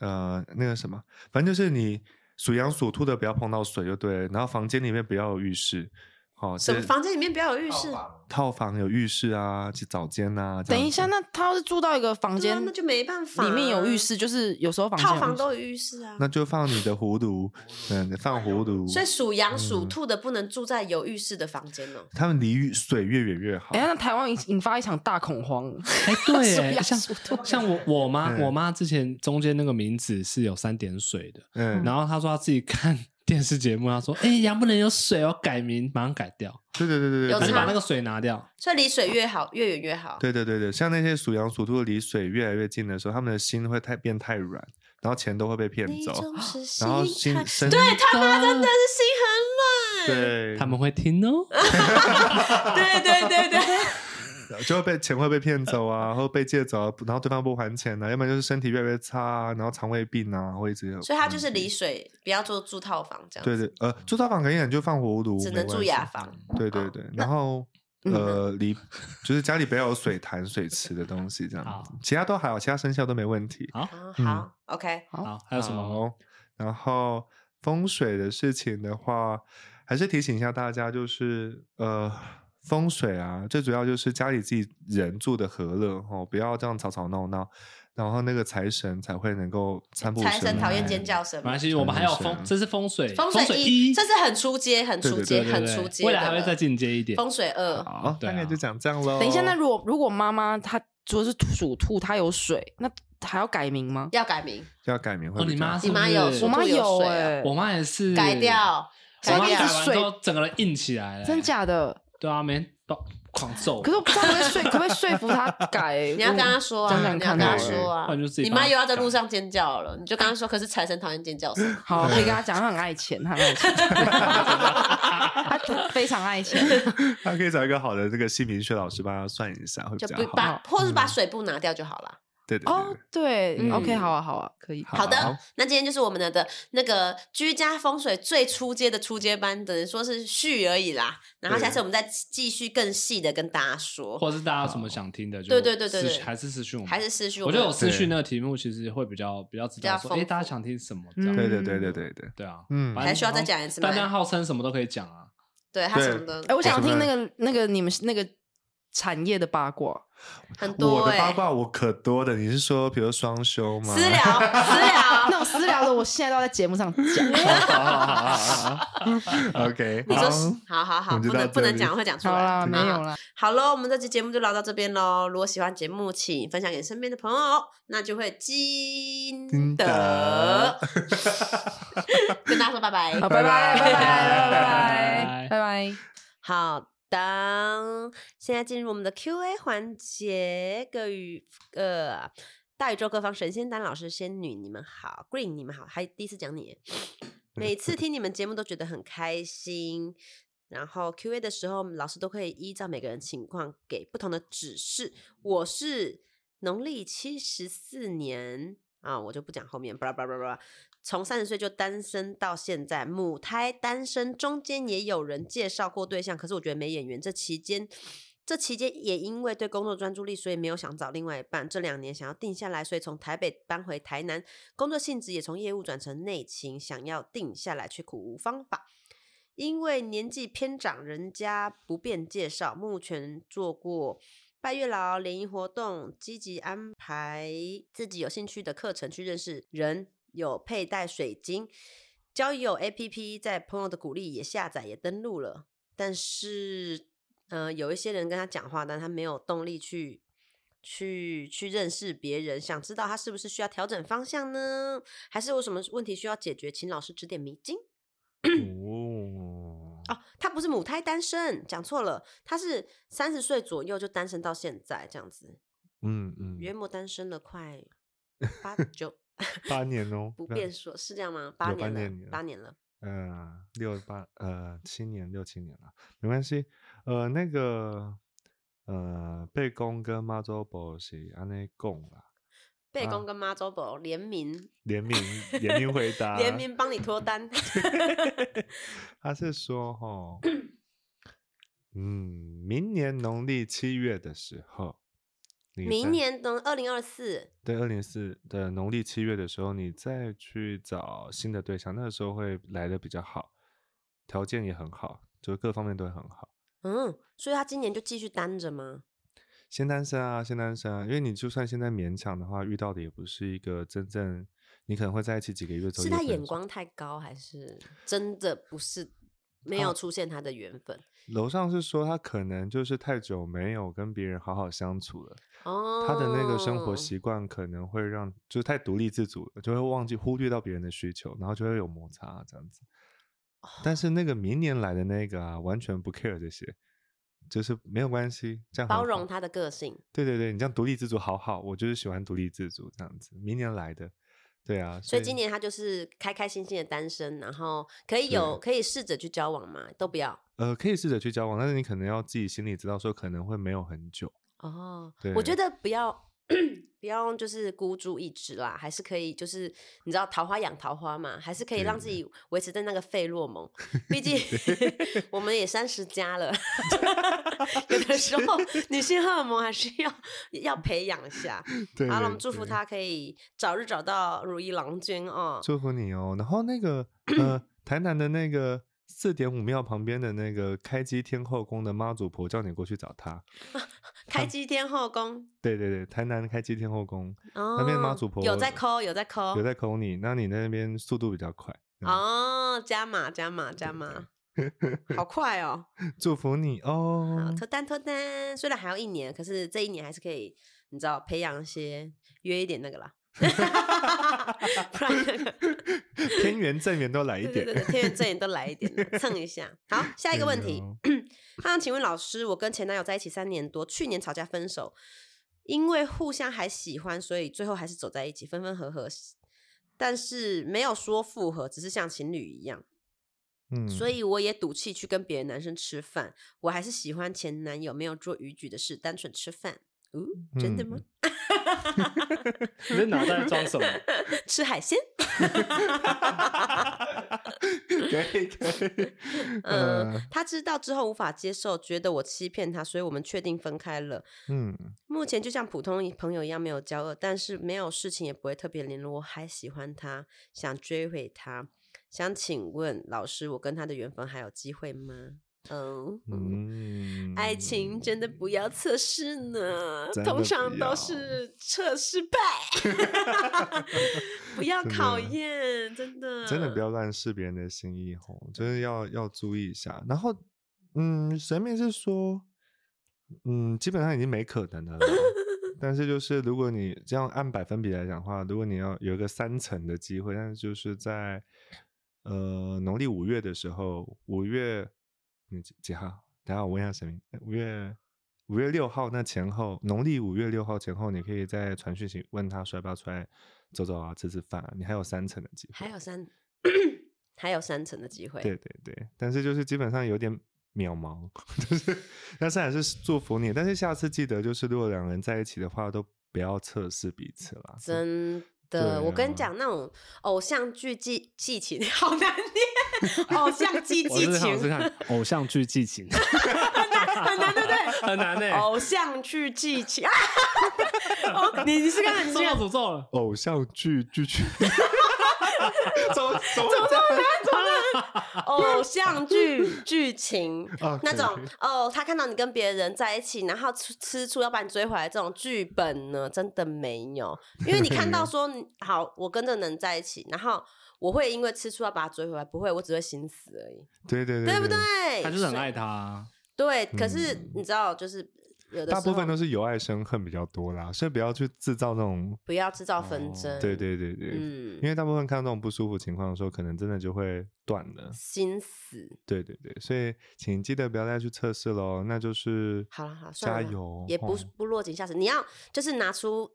S2: 呃那个什么，反正就是你属羊属兔的不要碰到水就对了，然后房间里面不要有浴室，好、
S1: 什么房间里面不要有浴室？
S2: 套房有浴室啊，去澡间啊。
S4: 等一下，那他要是住到一个房间，
S1: 啊，那就没办法啊。
S4: 里面有浴室，就是有时候房
S1: 套房都有浴室啊。
S2: 那就放你的葫芦，嗯，放葫芦。
S1: 所以属羊属
S2: 嗯
S1: 兔的不能住在有浴室的房间哦。
S2: 他们离浴水越远越好。
S4: 哎，那台湾引引发一场大恐慌。
S3: 哎，对，像
S4: 属兔
S3: 像我我妈，
S2: 嗯
S3: 我妈之前中间那个名字是有三点水的，
S2: 嗯，
S3: 然后她说她自己看 电视节目，她说：“哎，羊不能有水哦，改名，马上改掉，
S2: 对对对对对，
S1: 有
S3: 把那个水拿掉。
S1: 所以离水越好，越远越好。
S2: 对对对对，像那些属羊属兔的离水越来越近的时候，他们的心会太变太软，然后钱都会被骗走，然后心身
S1: 对他妈真的是心很软。
S2: 对
S3: 他们会听哦。
S1: 对对对对，
S2: 就会被钱会被骗走啊，或被借走啊，然后对方不还钱啊，要么就是身体越来越差啊，然后肠胃病啊，会一直有。
S1: 所以他就是离。水，不要做住套房这样子。
S2: 对对，呃，住套房可以，你就放火炉，
S1: 只能住雅房。哦
S2: 对对对，然后呃，离就是家里不要有水潭、水池的东西这样子，其他都还好，其他生肖都没问题。
S3: 好，
S1: 好，OK，
S3: 好，还有什么？
S2: 好？然后风水的事情的话，还是提醒一下大家，就是呃，风水啊，最主要就是家里自己人住的和乐哦，不要这样吵吵闹闹，然后那个财神才会能够三步
S1: 财神讨厌尖叫声嘛。
S3: 没关系，我们还有风，这是风水，
S1: 风
S3: 水
S1: 水一，这是很出街，很出街，很出街。
S3: 未来还会再进阶一点。
S1: 风水二，
S2: 好，大概就讲这样喽。
S4: 等一下，那如果如果妈妈她如果是属兔，她有水，那还要改名吗？
S1: 要改名，
S2: 要改名会
S3: 哦，你妈
S1: 你妈有
S4: 我妈有
S1: 水
S4: 哎、
S1: 啊
S3: 我妈也是
S1: 改掉，
S3: 我
S1: 改掉
S3: 妈改。完
S4: 水
S3: 之后，整个人硬起来了。
S4: 真？假的？
S3: 对啊，每天都狂揍。
S4: 可是我不知道可不可以说，可不可以说服他改？
S1: 你要跟他说啊，你要跟她
S4: 看好了
S1: 说啊
S3: 不然就自己
S1: 你妈又要在路上尖叫了，你就跟他说，可是财神讨厌尖叫声。
S4: 好，可以跟他讲，他很爱钱，他很爱钱，他非常爱钱。
S2: 他可以找一个好的这个姓名学老师帮他算一下，会比较好。
S1: 不把，或者是把水布拿掉就好了。
S2: 对对对
S4: 哦，对
S1: 嗯
S4: ，OK，好啊，好啊，可以。
S1: 好的
S2: 好，
S1: 那今天就是我们的的那个居家风水最初阶的初阶班，等于说是序而已啦。然后下次我们再继续更细的跟大家说，
S3: 或者是大家有什么想听的，就
S1: 对对对对对
S3: 还是私讯我们，
S1: 还是私讯
S3: 我觉得私讯那个题目其实会比较比较知道说，哎，大家想听什么这样。
S4: 嗯
S2: 对对对对对对，
S3: 对啊，
S2: 嗯
S1: 还需要再讲一次吗
S3: 大家号称什么都可以讲啊。
S1: 对他什么的
S4: 哎，我想听那个那个你们那个产业的八卦。
S1: 很多
S2: 我的八
S1: 哎，
S2: 卦我可多的，你是说比如双休吗？
S1: 私聊私聊
S4: 那。种私聊的，我现在都要在节目上讲。
S2: 好好好好好 OK，
S1: 你说
S2: 好
S1: 好好不能不能讲会讲出来。
S4: 好啦，没有了。
S1: 好喽，我们这期节目就聊到这边喽。如果喜欢节目，请分享给身边的朋友，那就会金
S2: 金
S1: 德
S2: 德。
S1: 跟大家说拜拜。
S4: 好，拜拜，拜拜，拜拜，
S3: 拜
S4: 拜拜。
S1: 好当，现在进入我们的 Q&A 环节，各宇呃大宇宙各方神仙丹老师、仙女，你们好，Green 你们好，还第一次讲你，每次听你们节目都觉得很开心。然后 Q&A 的时候，老师都可以依照每个人情况给不同的指示。我是农历七十四年啊，我就不讲后面，巴拉巴拉巴拉。从三十岁就单身到现在，母胎单身，中间也有人介绍过对象，可是我觉得没眼缘。这期间，这期间也因为对工作专注力，所以没有想找另外一半。这两年想要定下来，所以从台北搬回台南，工作性质也从业务转成内勤，想要定下来却苦无方法。因为年纪偏长，人家不便介绍。目前做过拜月老、联谊活动，积极安排自己有兴趣的课程去认识人，有佩戴水晶。交友 APP 在朋友的鼓励也下载也登录了，但是呃，有一些人跟他讲话，但他没有动力去去去认识别人，想知道他是不是需要调整方向呢？还是有什么问题需要解决？请老师指点迷津。
S2: 哦，
S1: 哦，他不是母胎单身，讲错了，他是三十岁左右就单身到现在这样子，
S2: 嗯嗯，
S1: 约莫单身了快八 九，
S2: 八年哦，
S1: 不
S2: 那
S1: 便说，是这样吗？八年了
S2: 年，
S1: 八年了。
S2: 呃，六八呃七年六七年了，没关系。呃，那个呃，贝公跟妈祖婆是安内共啦，
S1: 贝
S2: 啊
S1: 公跟妈祖婆联名，
S2: 联名 联名回答，
S1: 联名帮你脱单。
S2: 他是说哈，嗯，明年农历七月的时候，你
S1: 明年等二零二四，
S2: 对二零四的农历七月的时候，你再去找新的对象，那个时候会来的比较好，条件也很好，就各方面都会很好。
S1: 嗯，所以他今年就继续单着吗？
S2: 先单身啊，先单身啊，因为你就算现在勉强的话，遇到的也不是一个真正你可能会在一起几个月之后
S1: 是他眼光太高，还是真的不是没有出现他的缘分？
S2: 楼上是说他可能就是太久没有跟别人好好相处了，
S1: 哦，
S2: 他的那个生活习惯可能会让就是太独立自主了，就会忘记忽略到别人的需求，然后就会有摩擦这样子。但是那个明年来的那个啊，完全不 care 这些，就是没有关系，这样
S1: 包容他的个性。
S2: 对对对，你这样独立自主好好，我就是喜欢独立自主这样子。明年来的，对啊，
S1: 所以今年他就是开开心心的单身，然后可以有可以试着去交往嘛，都不要。
S2: 呃可以试着去交往，但是你可能要自己心里知道说可能会没有很久，
S1: 哦，
S2: 对
S1: 我觉得不要不要就是孤注一掷啦，还是可以就是你知道桃花养桃花嘛，还是可以让自己维持在那个费洛蒙。毕竟 我们也三十加了，有的时候女性荷尔蒙还是要要培养一下。
S2: 对
S1: 好了，我们祝福
S2: 对
S1: 他可以早日找到如意郎君哦。
S2: 祝福你哦。然后那个呃，台南的那个四点五庙旁边的那个开基天后宫的妈祖婆，叫你过去找她。
S1: 开基天后宫
S2: 对对对，台南开基天后宫
S1: 哦，
S2: 那边妈祖婆
S1: 有在抠，有在抠，
S2: 有在抠你，那你那边速度比较快。嗯
S1: 哦，加码加码加码，好 快哦！
S2: 祝福你
S1: 好，
S2: 哦。
S1: 脱单脱单，虽然还要一年，可是这一年还是可以，你知道培养一些约一点那个啦，不然那个
S2: 天元正元都来一点
S1: 对对对，天元正元都来一点，蹭一下。好，下一个问题
S2: 对哦，
S1: 他想请问老师，我跟前男友在一起三年多，去年吵架分手，因为互相还喜欢，所以最后还是走在一起，分分合合，但是没有说复合，只是像情侣一样。
S2: 嗯，
S1: 所以我也赌气去跟别的男生吃饭，我还是喜欢前男友，没有做逾矩的事，单纯吃饭。哦，真的吗？
S3: 你的脑袋装什么？
S1: 吃海鲜？
S2: 可以可以。
S1: 嗯
S2: 呃，
S1: 他知道之后无法接受，觉得我欺骗他，所以我们确定分开了。
S2: 嗯，
S1: 目前就像普通朋友一样，没有交恶，但是没有事情也不会特别联络。我还喜欢他，想追回他。想请问老师，我跟他的缘分还有机会吗？嗯
S2: 嗯，
S1: 爱情真的不要测试呢，通常都是测失败，不要考验，真的。
S2: 真的不要。乱试别人的心意吼，就是要要注意一下。然后，嗯，神明是说，嗯，基本上已经没可能了啦。但是就是如果你这样按百分比来讲的话，如果你要有一个三层的机会，但是就是在呃农历五月的时候，五月你几几号？等下我问一下神明，五月五月六号那前后，农历五月六号前后，你可以在传讯息问他说要不要出来走走啊，吃吃饭啊，你还有三成的机会。
S1: 还有三，还有三成的机会。
S2: 对对对，但是就是基本上有点渺茫，就是 但是还是祝福你。但是下次记得，就是如果两个人在一起的话，都不要测试彼此啦。
S1: 真
S2: 对
S1: 的，我跟你
S2: 啊
S1: 讲，那种偶像剧剧剧情好难念，偶像剧
S3: 我
S1: 剧
S3: 是想是
S1: 情
S3: 看偶像剧剧情，
S1: 很难，对不对？
S3: 很难呢。
S1: 偶像剧剧情啊！哦，你你是看你
S3: 受
S1: 是
S3: 到诅咒了。
S2: 偶像剧剧情，怎么怎么会这样
S1: 偶像剧剧情
S2: 啊
S1: 那种哦，他看到你跟别人在一起，然后吃吃醋要把你追回来，这种剧本呢，真的没有。因为你看到说好，我跟这个人在一起，然后我会因为吃醋要把他追回来，不会，我只会心死而已，
S2: 对对对
S1: 对不对？
S3: 他就是很爱他啊，
S1: 对，可是
S2: 嗯
S1: 你知道，就是有的
S2: 大部分都
S1: 是
S2: 是由爱生恨比较多啦，所以不要去制造那种。
S1: 不要制造纷
S3: 哦
S1: 争。
S2: 对对对对，
S1: 嗯
S2: 因为大部分看到这种不舒服情况的时候，可能真的就会断了。
S1: 心死。
S2: 对对对，所以请记得不要再去测试喽，那就是
S1: 好了好
S2: 加油，
S1: 也不
S2: 哦
S1: 不落井下石。你要就是拿出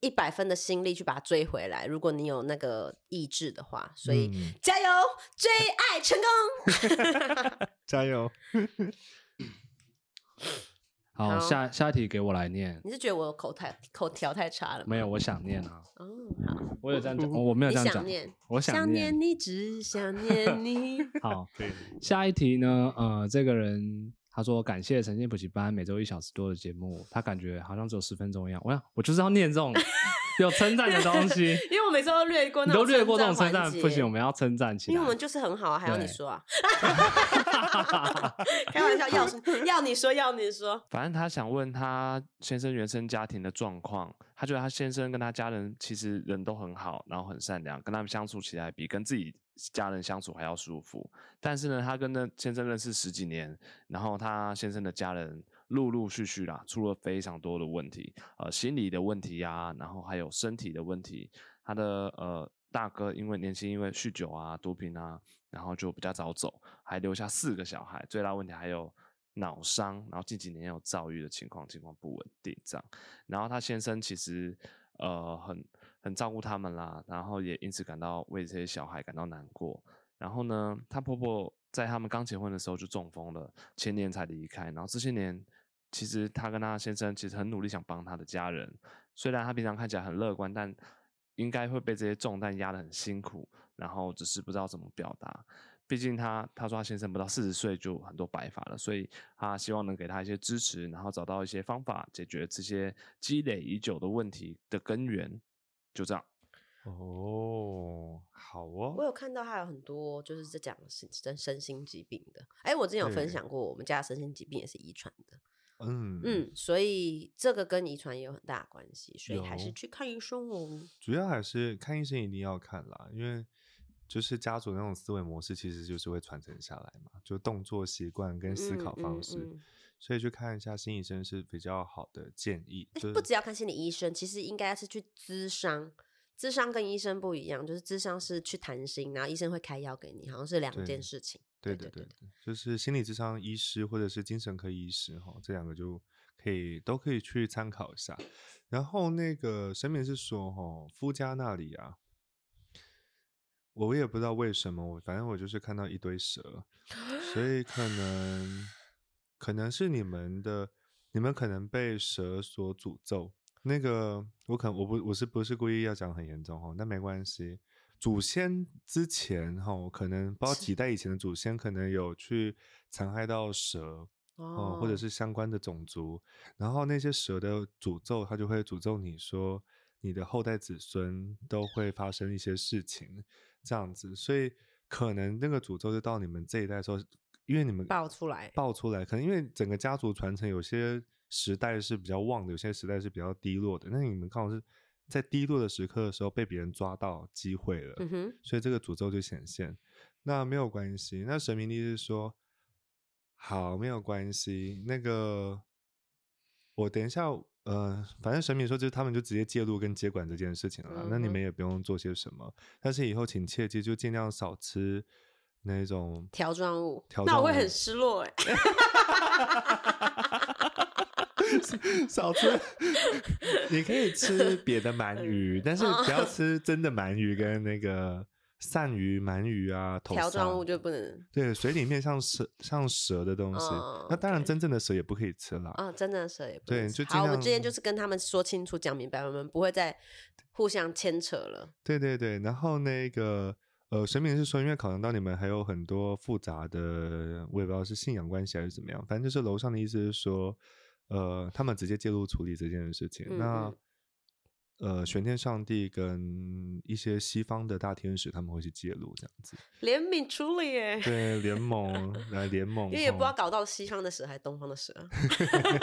S1: 一百分的心力去把它追回来，如果你有那个意志的话，所以、
S2: 嗯
S1: 加油，追爱成功。
S2: 加油。
S3: 好，
S1: 好
S3: 下下一题给我来念。
S1: 你是觉得我口太口条太差了吗？
S3: 没有，我想念啊，
S1: 哦，好，
S3: 我有这样讲，我没有这样讲，
S1: 想念，
S3: 我
S1: 想
S3: 念。
S1: 你，只想念你。
S3: 好，下一题呢？呃，这个人他说感谢晨间补习班每周一小时多的节目，他感觉好像只有十分钟一样。我想我就是要念这种 有称赞的东西，
S1: 因为我每次都略过那种
S3: 都略过这种称
S1: 称
S3: 赞，不行，我们要称赞起来。
S1: 因为我们就是很好啊，还要你说啊？开玩笑，要要你说，要你说。
S6: 反正他想问他先生原生家庭的状况，他觉得他先生跟他家人其实人都很好，然后很善良，跟他们相处起来比跟自己家人相处还要舒服。但是呢，他跟那先生认识十几年，然后他先生的家人陆陆续续啦出了非常多的问题，呃，心理的问题啊，然后还有身体的问题。他的呃大哥因为年轻，因为酗酒啊、毒品啊，然后就比较早走，还留下四个小孩。最大问题还有脑伤，然后近几年有躁郁的情况，情况不稳定这样。然后他先生其实呃很很照顾他们啦，然后也因此感到为这些小孩感到难过。然后呢，她婆婆在他们刚结婚的时候就中风了，前年才离开，然后这些年其实他跟他先生其实很努力想帮他的家人，虽然他平常看起来很乐观，但应该会被这些重担压得很辛苦，然后只是不知道怎么表达。毕竟他他说他先生不到四十岁就很多白发了，所以他希望能给他一些支持，然后找到一些方法解决这些积累已久的问题的根源。就这样，
S2: 哦，好
S1: 我
S2: 哦，
S1: 有看到他有很多就是在讲身身身心疾病的。哎，我之前有分享过，我们家的身心疾病也是遗传的。
S2: 嗯
S1: 嗯，所以这个跟遗传也有很大的关系，所以还是去看医生哦。
S2: 主要还是看医生一定要看啦，因为就是家族那种思维模式，其实就是会传承下来嘛，就动作习惯跟思考
S1: 嗯嗯
S2: 方式，
S1: 嗯
S2: 所以去看一下心理医生是比较好的建议。就是
S1: 不只要看心理医生，其实应该是去咨商。咨商跟医生不一样，就是咨商是去谈心，然后医生会开药给你，好像是两件事情。
S2: 对
S1: 对对
S2: 就是心理智商医师或者是精神科医师哈，这两个就可以都可以去参考一下。然后那个神明是说哈，夫家那里啊，我也不知道为什么，我反正我就是看到一堆蛇，所以可能可能是你们的，你们可能被蛇所诅咒。那个我可能我不我是不是故意要讲很严重哈，那没关系。祖先之前哈，可能不知道几代以前的祖先可能有去残害到蛇哦、或者是相关的种族，然后那些蛇的诅咒，它就会诅咒你说你的后代子孙都会发生一些事情这样子，所以可能那个诅咒就到你们这一代的时候，因为你们
S1: 爆出来
S2: 爆出来，可能因为整个家族传承有些时代是比较旺的，有些时代是比较低落的，那你们刚好是在低落的时刻的时候被别人抓到机会了，
S1: 嗯，
S2: 所以这个诅咒就显现。那没有关系，那神明力是说，好，没有关系。那个，我等一下，呃，反正神明说，就是他们就直接介入跟接管这件事情了啦，那你们也不用做些什么。但是以后请切记，就尽量少吃那种
S1: 条状物，那我会很失落哎。
S2: 少吃，你可以吃别的鳗鱼，但是不要 吃真的鳗鱼跟那个鳝鱼、鳗鱼啊、头
S1: 条状物就不能
S2: 对水里面像蛇像蛇的东西，
S1: 哦
S2: 那当然真正的蛇也不可以吃了。
S1: 啊，真正的蛇也不
S2: 对
S1: 能吃好，我
S2: 就尽量
S1: 今天就是跟他们说清楚、讲明白，我们不会再互相牵扯了。
S2: 对对对，然后那个呃，神明是说，因为考量到你们还有很多复杂的，我也不知道是信仰关系还是怎么样，反正就是楼上的意思是说，呃，他们直接介入处理这件事情。
S1: 嗯
S2: 那
S1: 嗯
S2: 呃，玄天上帝跟一些西方的大天使他们会去介入这样子，
S1: 怜悯处理耶，
S2: 对，联 盟来联盟，
S1: 因为也不知道搞到西方的蛇还是东方的蛇。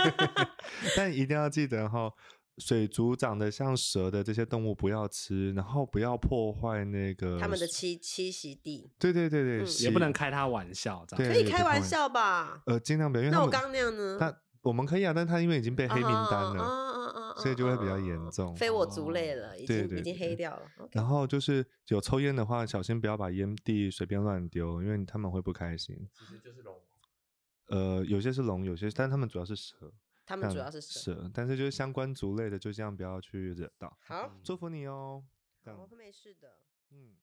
S2: 但一定要记得哈，水族长得像蛇的这些动物不要吃，然后不要破坏那个
S1: 他们的栖栖息地
S2: 对对对对，
S1: 嗯
S3: 也不能开他玩笑，这样
S1: 可以开玩笑吧？
S2: 呃，尽量不要，因为
S1: 那我刚刚那样呢？
S2: 他我们可以啊，但他因为已经被黑名单了，
S1: 啊
S2: 所以就会比较严重
S1: 非我族类了，已
S2: 对
S1: 经已经黑掉了。
S2: 然后就是有抽烟的话，小心不要把烟蒂随便乱丢，因为他们会不开心。
S5: 其实就是龙。
S2: 呃，有些是龙，有些，但他们主要是蛇。
S1: 他们主要是蛇。
S2: 蛇，但是就是相关族类的，就这样不要去惹到。
S1: 好，
S2: 祝福你哦。
S1: 我会没事的。
S2: 嗯。